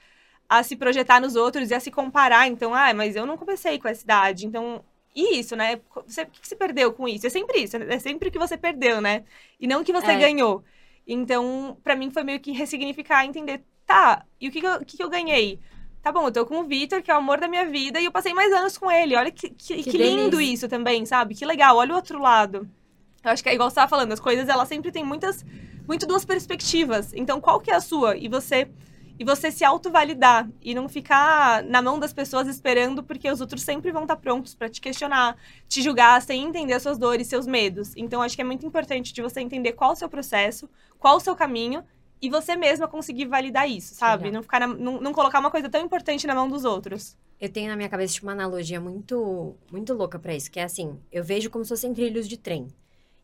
a se projetar nos outros e a se comparar. Então, ah, mas eu não comecei com essa idade. Então, e isso, né? Você, o que, você perdeu com isso? É sempre isso, é sempre o que você perdeu, né? E não o que você É. ganhou. Então, pra mim foi meio que ressignificar, entender, tá, e o que, que, eu, que, que eu ganhei? Tá bom, eu tô com o Vitor, que é o amor da minha vida, e eu passei mais anos com ele. Olha que, que, Que lindo isso também, sabe? Que legal, olha o outro lado. Eu acho que é igual você tava falando, as coisas, elas sempre têm muitas, muito duas perspectivas. Então, qual que é a sua? E você e você se autovalidar e não ficar na mão das pessoas esperando porque os outros sempre vão estar prontos pra te questionar, te julgar sem entender as suas dores, seus medos. Então acho que é muito importante de você entender qual o seu processo, qual o seu caminho e você mesma conseguir validar isso, sabe? Legal. Não ficar na- não, não colocar uma coisa tão importante na mão dos outros. Eu tenho na minha cabeça tipo, uma analogia muito, muito louca pra isso, que é assim, eu vejo como se fossem trilhos de trem.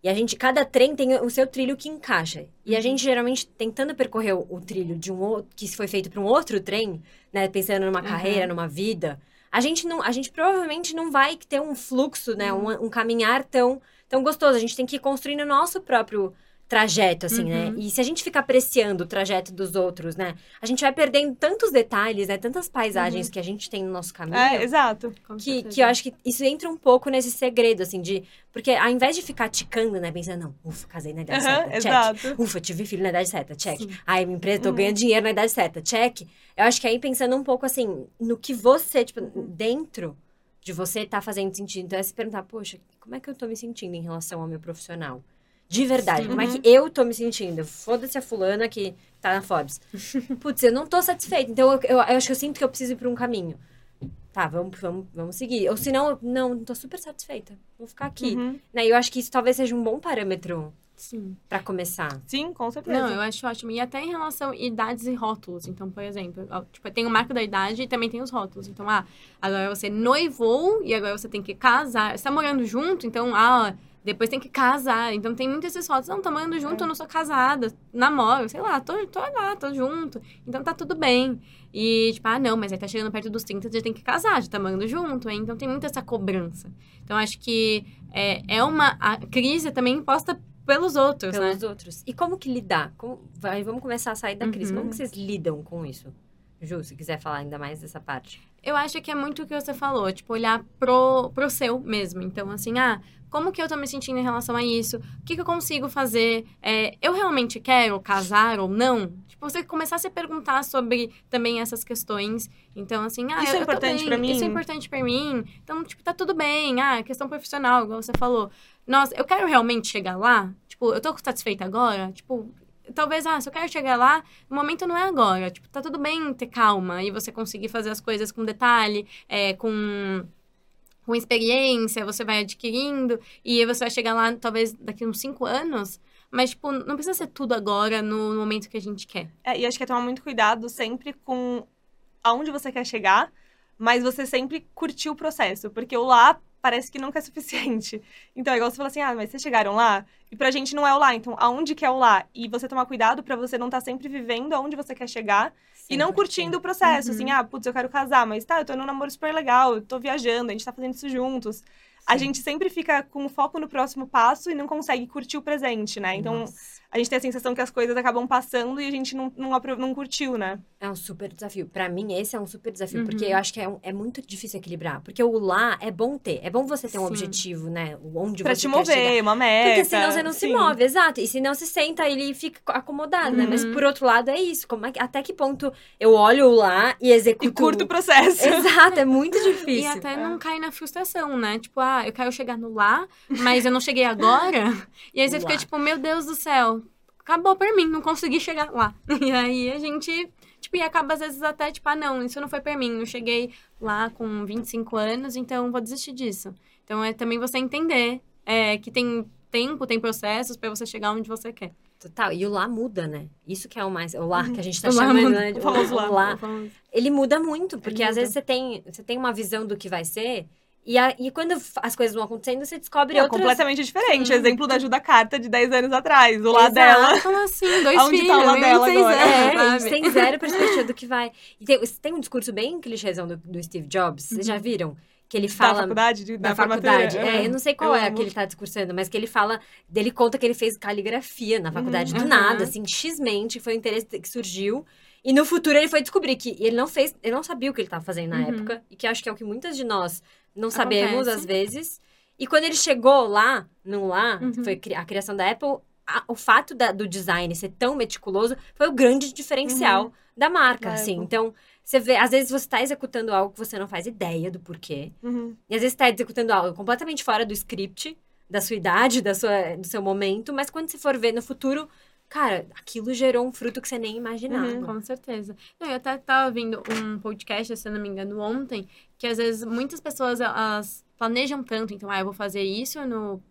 E a gente, cada trem tem o seu trilho que encaixa. E a gente geralmente tentando percorrer o, o trilho de um outro, que foi feito para um outro trem, né, pensando numa carreira, numa vida, a gente não, a gente provavelmente não vai ter um fluxo, né, um, um caminhar tão, tão gostoso. A gente tem que ir construindo o nosso próprio trajeto, assim, né? Uhum. E se a gente ficar apreciando o trajeto dos outros, né? A gente vai perdendo tantos detalhes, né? Tantas paisagens que a gente tem no nosso caminho. É, exato. Que, que eu acho que isso entra um pouco nesse segredo, assim, de. Porque ao invés de ficar ticando, né? Pensando, não, ufa, casei na idade Aham, certa, check. exato. Ufa, tive filho na idade certa, check. Sim. Ai, minha empresa, tô Uhum. ganhando dinheiro na idade certa, check. Eu acho que aí pensando um pouco, assim, no que você, tipo, dentro de você tá fazendo sentido. Então é se perguntar, poxa, como é que eu tô me sentindo em relação ao meu profissional? De verdade, Sim. como é Uhum. que eu tô me sentindo? Foda-se a fulana que tá na Forbes. Putz, eu não tô satisfeita. Então eu, eu, eu acho que eu sinto que eu preciso ir pra um caminho. Tá, vamos, vamos, vamos seguir. Ou senão, não, não tô super satisfeita. Vou ficar aqui. Uhum. Né? E eu acho que isso talvez seja um bom parâmetro Sim. pra começar. Sim, com certeza. Não, eu acho ótimo. E até em relação a idades e rótulos. Então, por exemplo, ó, tipo, tem o marco da idade e também tem os rótulos. Então, ah, agora você noivou e agora você tem que casar. Você tá morando junto, então, ah, depois tem que casar. Então, tem muitos esses rótulos. Não, tô morando junto, É. eu não sou casada, namoro, sei lá, tô, tô lá, tô junto. Então, tá tudo bem. E, tipo, ah, não, mas aí tá chegando perto dos 30, já tem que casar, já tá morando junto. hein? Então, tem muita essa cobrança. Então, acho que é, é uma... A crise também imposta pelos outros, né? pelos outros. E como que lidar? Como, vai, vamos começar a sair da crise. Uhum. Como que vocês lidam com isso? Ju, se quiser falar ainda mais dessa parte. Eu acho que é muito o que você falou, tipo, olhar pro, pro seu mesmo. Então, assim, ah, como que eu tô me sentindo em relação a isso? O que, que eu consigo fazer? É, eu realmente quero casar ou não? Tipo, você começar a se perguntar sobre também essas questões. Então, assim, ah, Isso eu, é eu tô importante pra mim? Isso é importante pra mim. Então, tipo, tá tudo bem. Ah, questão profissional, igual você falou. Nossa, eu quero realmente chegar lá? Tipo, eu tô satisfeita agora? Tipo, talvez, ah, se eu quero chegar lá, o momento não é agora. Tipo, tá tudo bem ter calma e você conseguir fazer as coisas com detalhe, é, com, com experiência, você vai adquirindo e você vai chegar lá, talvez, daqui uns cinco anos. Mas, tipo, não precisa ser tudo agora, no momento que a gente quer. É, e acho que é tomar muito cuidado sempre com aonde você quer chegar, mas você sempre curtir o processo, porque o lá parece que nunca é suficiente. Então, é igual você fala assim, ah, mas vocês chegaram lá? E pra gente não é o lá, então aonde que é o lá? E você tomar cuidado pra você não estar sempre vivendo aonde você quer chegar e não curtindo o processo, Uhum. assim, ah, putz, eu quero casar, mas tá, eu tô num namoro super legal, eu tô viajando, a gente tá fazendo isso juntos. A Sim. gente sempre fica com foco no próximo passo e não consegue curtir o presente, né? Então, Nossa. A gente tem a sensação que as coisas acabam passando e a gente não, não, não curtiu, né? É um super desafio. Pra mim, esse é um super desafio, Uhum. porque eu acho que é, um- é muito difícil equilibrar. Porque o lá é bom ter. É bom você ter um Sim. objetivo, né? Onde Pra você te quer chegar. mover, uma meta. Porque senão você não se sim. move, exato. E senão você senta e fica acomodado, né? Mas Uhum. por outro lado, é isso. Como é que, até que ponto eu olho o lá e executo. E curto o processo. Exato, é muito E difícil. até não cair na frustração, né? Tipo, ah, eu quero chegar no lá, mas eu não cheguei agora. E aí você Lá. fica tipo, meu Deus do céu, acabou pra mim, não consegui chegar lá. E aí a gente, tipo, e acaba às vezes até, tipo, ah, não, isso não foi pra mim. Eu cheguei lá com 25 anos, então vou desistir disso. Então é também você entender é, que tem tempo, tem processos pra você chegar onde você quer. Total. E o lá muda, né? Isso que é o mais. O lá que a gente tá chamando, né? O. O lá. Vamos- Ele muda muito, porque às vezes você tem, você tem uma visão do que vai ser. E, a- e quando as coisas vão acontecendo, você descobre É outras... completamente diferente. Sim. Exemplo da Ajuda Carta de 10 anos atrás. O lá Exato. dela. Como assim? Dois Aonde tá filhos, o lá dela 26 agora? É, a sabe? gente tem zero perspectiva do que vai. E tem, tem um discurso bem clichêzão do, do Steve Jobs, vocês já viram? Que ele Da fala... faculdade? De, Da, da, faculdade. É, eu não sei qual Eu é amo. que ele tá discursando, mas que ele fala. Ele conta que ele fez caligrafia na faculdade Uhum. do Uhum. nada, assim, X-mente, foi um interesse que surgiu. E no futuro ele foi descobrir que ele não fez, ele não sabia o que ele estava fazendo na Uhum. época, e que acho que é o que muitas de nós não sabemos Acontece. às vezes. E quando ele chegou lá, no lá, Uhum. foi a criação da Apple, a- o fato da- do design ser tão meticuloso foi o grande diferencial Uhum. da marca, Da assim. Apple. Então, você vê, às vezes você está executando algo que você não faz ideia do porquê. Uhum. E às vezes está executando algo completamente fora do script, da sua idade, da sua, do seu momento, mas quando você for ver no futuro, cara, aquilo gerou um fruto que você nem imaginava. Uhum. Com certeza. Eu até tava ouvindo um podcast, se eu não me engano, ontem, que às vezes muitas pessoas elas planejam tanto, então, ah, eu vou fazer isso no,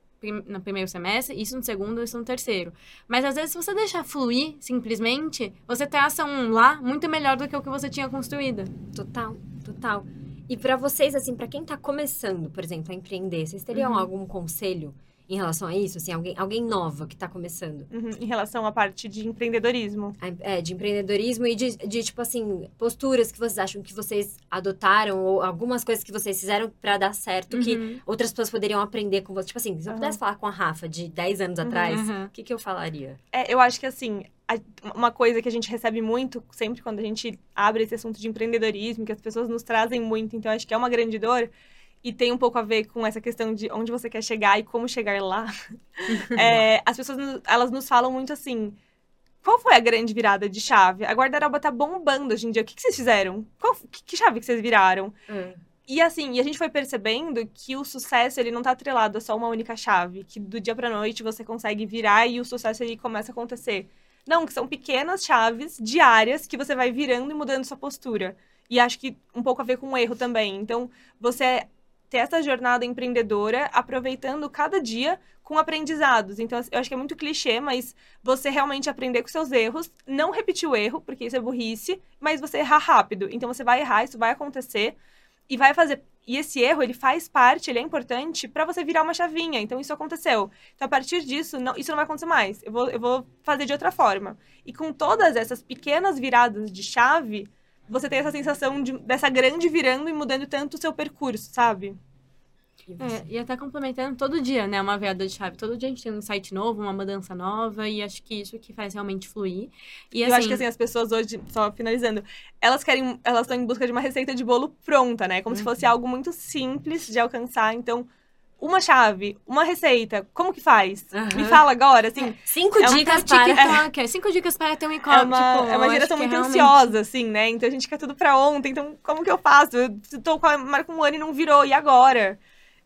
no primeiro semestre, isso no segundo, isso no terceiro. Mas às vezes, se você deixar fluir simplesmente, você traça um lá muito melhor do que o que você tinha construído. Total, total. E pra vocês, assim, pra quem tá começando, por exemplo, a empreender, vocês teriam Uhum. algum conselho em relação a isso? Assim, alguém, alguém nova que tá começando? Uhum, em relação à parte de empreendedorismo. É, de empreendedorismo e de, de, tipo assim, posturas que vocês acham que vocês adotaram ou algumas coisas que vocês fizeram para dar certo Uhum. que outras pessoas poderiam aprender com você. Tipo assim, se eu Uhum. pudesse falar com a Rafa de 10 anos atrás, Uhum. o que, que eu falaria? É, eu acho que assim, a- uma coisa que a gente recebe muito sempre quando a gente abre esse assunto de empreendedorismo, que as pessoas nos trazem muito, então acho que é uma grande dor. E tem um pouco a ver com essa questão de onde você quer chegar e como chegar lá. É, as pessoas, nos- elas nos falam muito assim, qual foi a grande virada de chave? A guarda-roupa tá bombando hoje em dia. O que, que vocês fizeram? Qual, que, que chave que vocês viraram? E assim, e a gente foi percebendo que o sucesso, ele não tá atrelado a só uma única chave. Que do dia pra noite você consegue virar e o sucesso, ele começa a acontecer. Não, que são pequenas chaves diárias que você vai virando e mudando sua postura. E acho que um pouco a ver com o erro também. Então, você ter essa jornada empreendedora, aproveitando cada dia com aprendizados. Então, eu acho que é muito clichê, mas você realmente aprender com seus erros, não repetir o erro, porque isso é burrice, mas você errar rápido. Então, você vai errar, isso vai acontecer e vai fazer. E esse erro, ele faz parte, ele é importante para você virar uma chavinha. Então, isso aconteceu. Então, a partir disso, não, isso não vai acontecer mais. Eu vou, eu vou fazer de outra forma. E com todas essas pequenas viradas de chave, você tem essa sensação de, dessa grande virando e mudando tanto o seu percurso, sabe? E? É, e até complementando todo dia, né? Uma virada de chave. Todo dia a gente tem um insight novo, uma mudança nova, e acho que isso que faz realmente fluir. E eu acho que assim, as pessoas hoje, só finalizando, elas querem, elas estão em busca de uma receita de bolo pronta, né? Como se fosse Uhum. algo muito simples de alcançar. Então, uma chave, uma receita, como que faz? Aham. Me fala agora, assim. Cinco É um dicas TikTok, para... é. cinco dicas para ter um É e-commerce. uma, tipo, é uma eu geração muito realmente- ansiosa, assim, né? Então a gente quer tudo pra ontem. Então, como que eu faço? Eu tô com a marca um ano e não virou, e agora?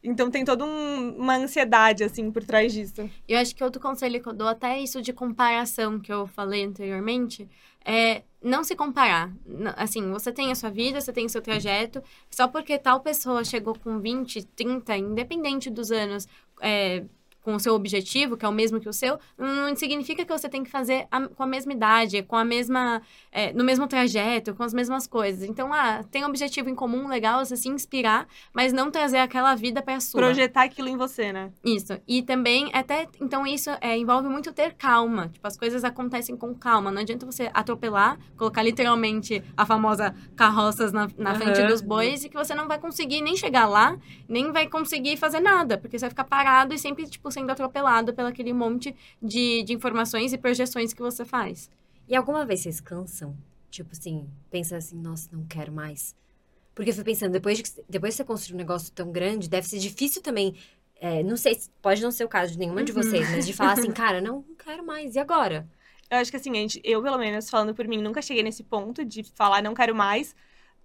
Então tem toda um- uma ansiedade, assim, por trás disso. Eu acho que outro conselho que eu dou, até isso de comparação que eu falei anteriormente, é não se comparar. Assim, você tem a sua vida, você tem o seu trajeto, só porque tal pessoa chegou com 20, 30, independente dos anos, é, com o seu objetivo, que é o mesmo que o seu, não significa que você tem que fazer a- com a mesma idade, com a mesma, é, no mesmo trajeto, com as mesmas coisas. Então, ah, tem um objetivo em comum, legal, você se inspirar, mas não trazer aquela vida para sua. Projetar aquilo em você, né? Isso. E também, até, então isso é, envolve muito ter calma. Tipo, as coisas acontecem com calma. Não adianta você atropelar, colocar literalmente a famosa carroças na, na Aham. frente dos bois e que você não vai conseguir nem chegar lá, nem vai conseguir fazer nada. Porque você vai ficar parado e sempre, tipo, sendo atropelado pelo aquele monte de, de informações e projeções que você faz. E alguma vez vocês cansam? Tipo assim, pensa assim, nossa, não quero mais. Porque eu fui pensando, depois de, que- depois que você construir um negócio tão grande, deve ser difícil também. é, não sei, se- pode não ser o caso de nenhuma de Uhum. vocês, mas de falar assim, cara, não, não quero mais, e agora? Eu acho que assim, a gente, eu, pelo menos, falando por mim, nunca cheguei nesse ponto de falar não quero mais,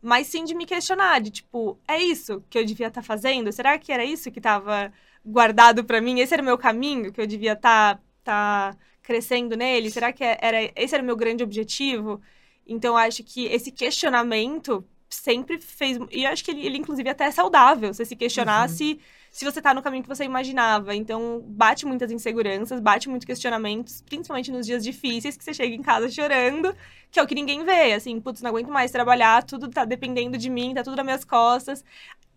mas sim de me questionar, de tipo, é isso que eu devia estar fazendo? Será que era isso que estava guardado pra mim? Esse era o meu caminho que eu devia estar tá crescendo nele? Será que era esse era o meu grande objetivo? Então, acho que esse questionamento sempre fez. E eu acho que ele, ele inclusive, até é saudável. Você se questionar Uhum. se, se você tá no caminho que você imaginava. Então, bate muitas inseguranças, bate muitos questionamentos, principalmente nos dias difíceis, que você chega em casa chorando, que é o que ninguém vê. Assim, putz, não aguento mais trabalhar, tudo tá dependendo de mim, tá tudo nas minhas costas.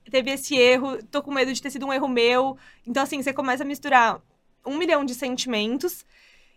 Teve esse erro, tô com medo de ter sido um erro meu. Então, assim, você começa a misturar um milhão de sentimentos.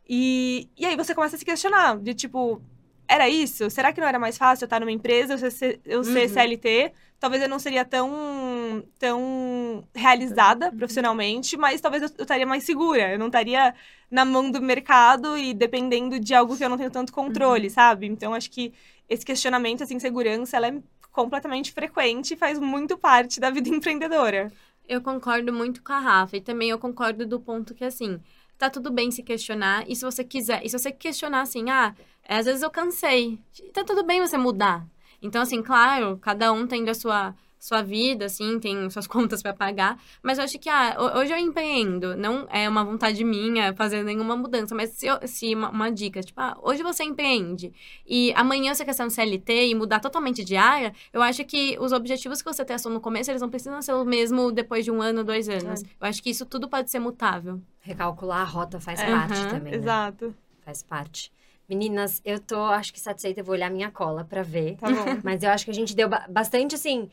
E, e aí você começa a se questionar, de tipo, era isso? Será que não era mais fácil eu estar numa empresa, eu ser, eu ser Uhum. CLT? Talvez eu não seria tão, tão realizada profissionalmente, mas talvez eu, eu estaria mais segura. Eu não estaria na mão do mercado e dependendo de algo que eu não tenho tanto controle, sabe? Então, acho que esse questionamento, essa insegurança, ela é completamente frequente e faz muito parte da vida empreendedora. Eu concordo muito com a Rafa. E também eu concordo do ponto que, assim, tá tudo bem se questionar. E se você quiser, e se você questionar assim, ah, às vezes eu cansei. Tá tudo bem você mudar. Então, assim, claro, cada um tem a sua, sua vida, assim, tem suas contas para pagar. Mas eu acho que, ah, ho- hoje eu empreendo. Não é uma vontade minha fazer nenhuma mudança. Mas se, eu- se uma, uma dica, tipo, ah, hoje você empreende. E amanhã você quer ser um CLT e mudar totalmente de área. Eu acho que os objetivos que você traçou no começo, eles não precisam ser o mesmo depois de um ano, dois anos. Eu acho que isso tudo pode ser mutável. Recalcular a rota faz É, parte também, né? Exato. Faz parte. Meninas, eu tô, acho que satisfeita, eu vou olhar minha cola pra ver. Tá bom. Mas eu acho que a gente deu ba- bastante, assim,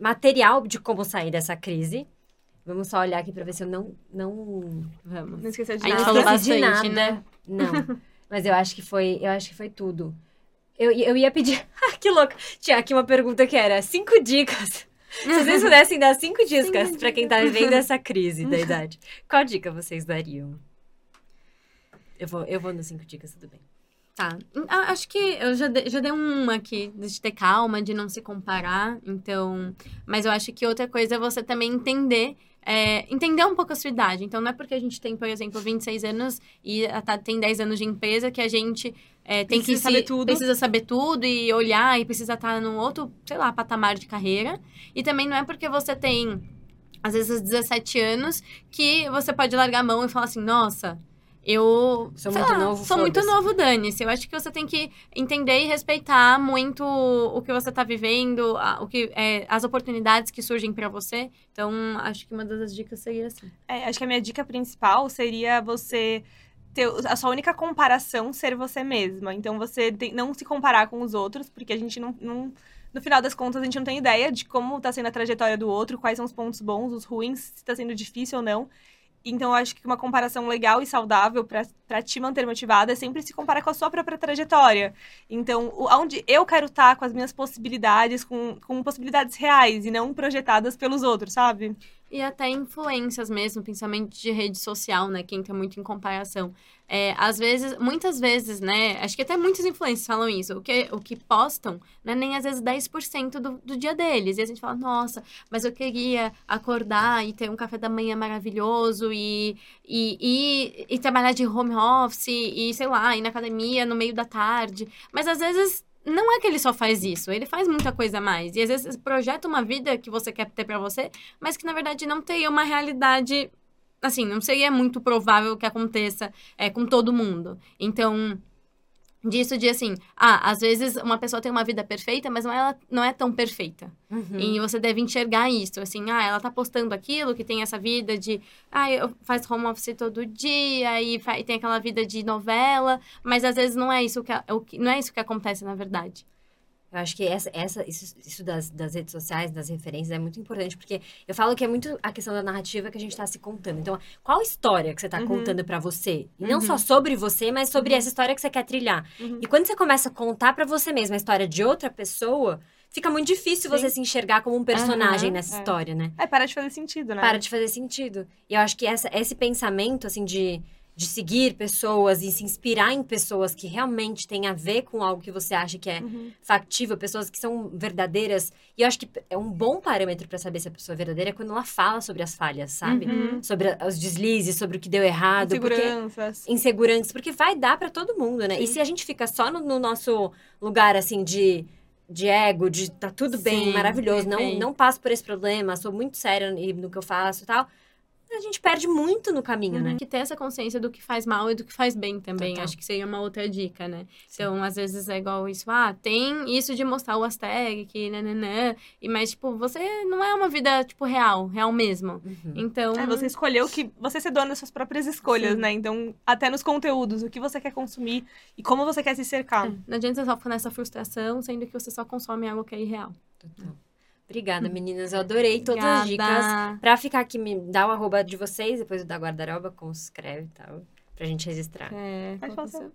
material de como sair dessa crise. Vamos só olhar aqui pra ver se eu não. Não, Vamos. Não esqueceu de A gente nada. falou esqueci de bastante, nada. né? Não. Mas eu acho que foi. Eu acho que foi tudo. Eu, eu ia pedir. Ah, que louco! Tinha aqui uma pergunta que era: cinco dicas. Se vocês pudessem dar cinco dicas pra quem tá vivendo essa crise da idade, qual dica vocês dariam? Eu vou, eu vou nas cinco dicas, tudo bem. Tá. A- Acho que eu já, dei- já dei uma aqui, de ter calma, de não se comparar. Então. Mas eu acho que outra coisa é você também entender. é, entender um pouco a sua idade. Então, não é porque a gente tem, por exemplo, 26 anos e Tati tem 10 anos de empresa que a gente é, tem que Precisa se- saber tudo. Precisa saber tudo e olhar e precisa estar num outro, sei lá, patamar de carreira. E também não é porque você tem, às vezes, 17 anos que você pode largar a mão e falar assim, nossa. Eu Sou sei muito lá, novo, Sou muito novo, Dani-se. Eu acho que você tem que entender e respeitar muito o que você tá vivendo, a- o que, é, as oportunidades que surgem pra você. Então, acho que uma das dicas seria assim. É, acho que a minha dica principal seria você ter a sua única comparação ser você mesma. Então você tem- não se comparar com os outros, porque a gente não, não- no final das contas a gente não tem ideia de como tá sendo a trajetória do outro, quais são os pontos bons, os ruins, se tá sendo difícil ou não. Então eu acho que uma comparação legal e saudável pra te manter motivada é sempre se comparar com a sua própria trajetória. Então, o- onde eu quero estar com as minhas possibilidades, com, com possibilidades reais e não projetadas pelos outros, sabe? E até influências mesmo, principalmente de rede social, né? Que entra muito em comparação. É, às vezes, muitas vezes, né? Acho que até muitos influencers falam isso. O que, o que postam não é nem às vezes 10% do, do dia deles. E a gente fala, nossa, mas eu queria acordar e ter um café da manhã maravilhoso e, e, e, e trabalhar de home office e, sei lá, ir na academia no meio da tarde. Mas às vezes não é que ele só faz isso, ele faz muita coisa a mais. E às vezes projeta uma vida que você quer ter pra você, mas que na verdade não teria uma realidade. Assim, não seria muito provável que aconteça é, com todo mundo. Então, disso de assim, ah, às vezes uma pessoa tem uma vida perfeita, mas não é, ela não é tão perfeita. Uhum. E você deve enxergar isso, assim, ah, ela tá postando aquilo, que tem essa vida de, ah, eu faz home office todo dia e, e tem aquela vida de novela, mas às vezes não é isso que- não é isso que acontece na verdade. Eu acho que essa, essa, isso, isso das, das redes sociais, das referências, é muito importante, porque eu falo que é muito a questão da narrativa que a gente tá se contando. Então, qual história que você tá Uhum. contando pra você? E não Uhum. só sobre você, mas sobre essa história que você quer trilhar. Uhum. E quando você começa a contar pra você mesma a história de outra pessoa, fica muito difícil Sim. você se enxergar como um personagem Aham, nessa é. história, né? É, para de fazer sentido, né? Para de fazer sentido. E eu acho que essa, esse pensamento, assim, de, de seguir pessoas e se inspirar em pessoas que realmente têm a ver com algo que você acha que é Uhum. factível, pessoas que são verdadeiras. E eu acho que é um bom parâmetro pra saber se a pessoa é verdadeira é quando ela fala sobre as falhas, sabe? Uhum. Sobre a- os deslizes, sobre o que deu errado. Porque Inseguranças. inseguranças, porque vai dar pra todo mundo, né? E Sim. se a gente fica só no, no nosso lugar, assim, de, de ego, de tá tudo bem, Sim, maravilhoso, não, perfeito. não passo por esse problema, sou muito séria no que eu faço e tal, a gente perde muito no caminho, né? Que ter essa consciência do que faz mal e do que faz bem também. Total. Acho que seria uma outra dica, né? Então, às vezes é igual isso, ah, tem isso de mostrar o hashtag, que nananã, e mas, tipo, você não é uma vida, tipo, real, real mesmo. Uhum. Então, É, você escolheu que você ser dona das suas próprias escolhas, Sim. né? Então, até nos conteúdos, o que você quer consumir e como você quer se cercar. é, não adianta você só ficar nessa frustração, sendo que você só consome algo que é irreal. Total. Obrigada, meninas. Eu adorei todas as dicas. Obrigada. Pra ficar aqui, me dá o arroba de vocês, depois o da guarda-roupa, como se escreve e tal, pra gente registrar. É, Pode é falar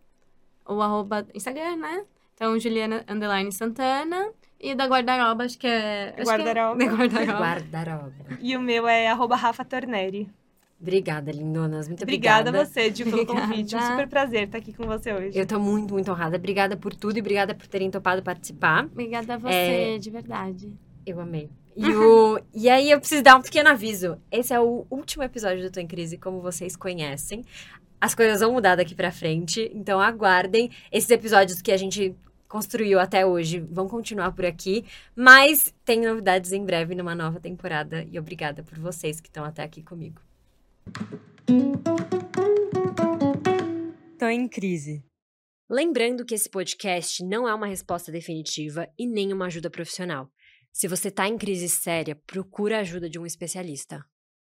o arroba Instagram, né? Então, Juliana Underline Santana. E da guarda-roupa, acho que é. acho que é- Guarda-roupa. da guarda-roupa. Guarda-roupa. E o meu é arroba Rafa Torneri. Obrigada, lindonas. Muito Obrigada, obrigada. a você, Di, pelo Obrigada. convite. Um super prazer estar aqui com você hoje. Eu tô muito, muito honrada. Obrigada por tudo e obrigada por terem topado participar. Obrigada a você, É. de verdade. Eu amei. E, o... e aí eu preciso dar um pequeno aviso. Esse é o último episódio do Tô em Crise, como vocês conhecem. As coisas vão mudar daqui pra frente, então aguardem. Esses episódios que a gente construiu até hoje vão continuar por aqui, mas tem novidades em breve numa nova temporada. E obrigada por vocês que estão até aqui comigo. Tô em crise. Lembrando que esse podcast não é uma resposta definitiva e nem uma ajuda profissional. Se você tá em crise séria, procura a ajuda de um especialista.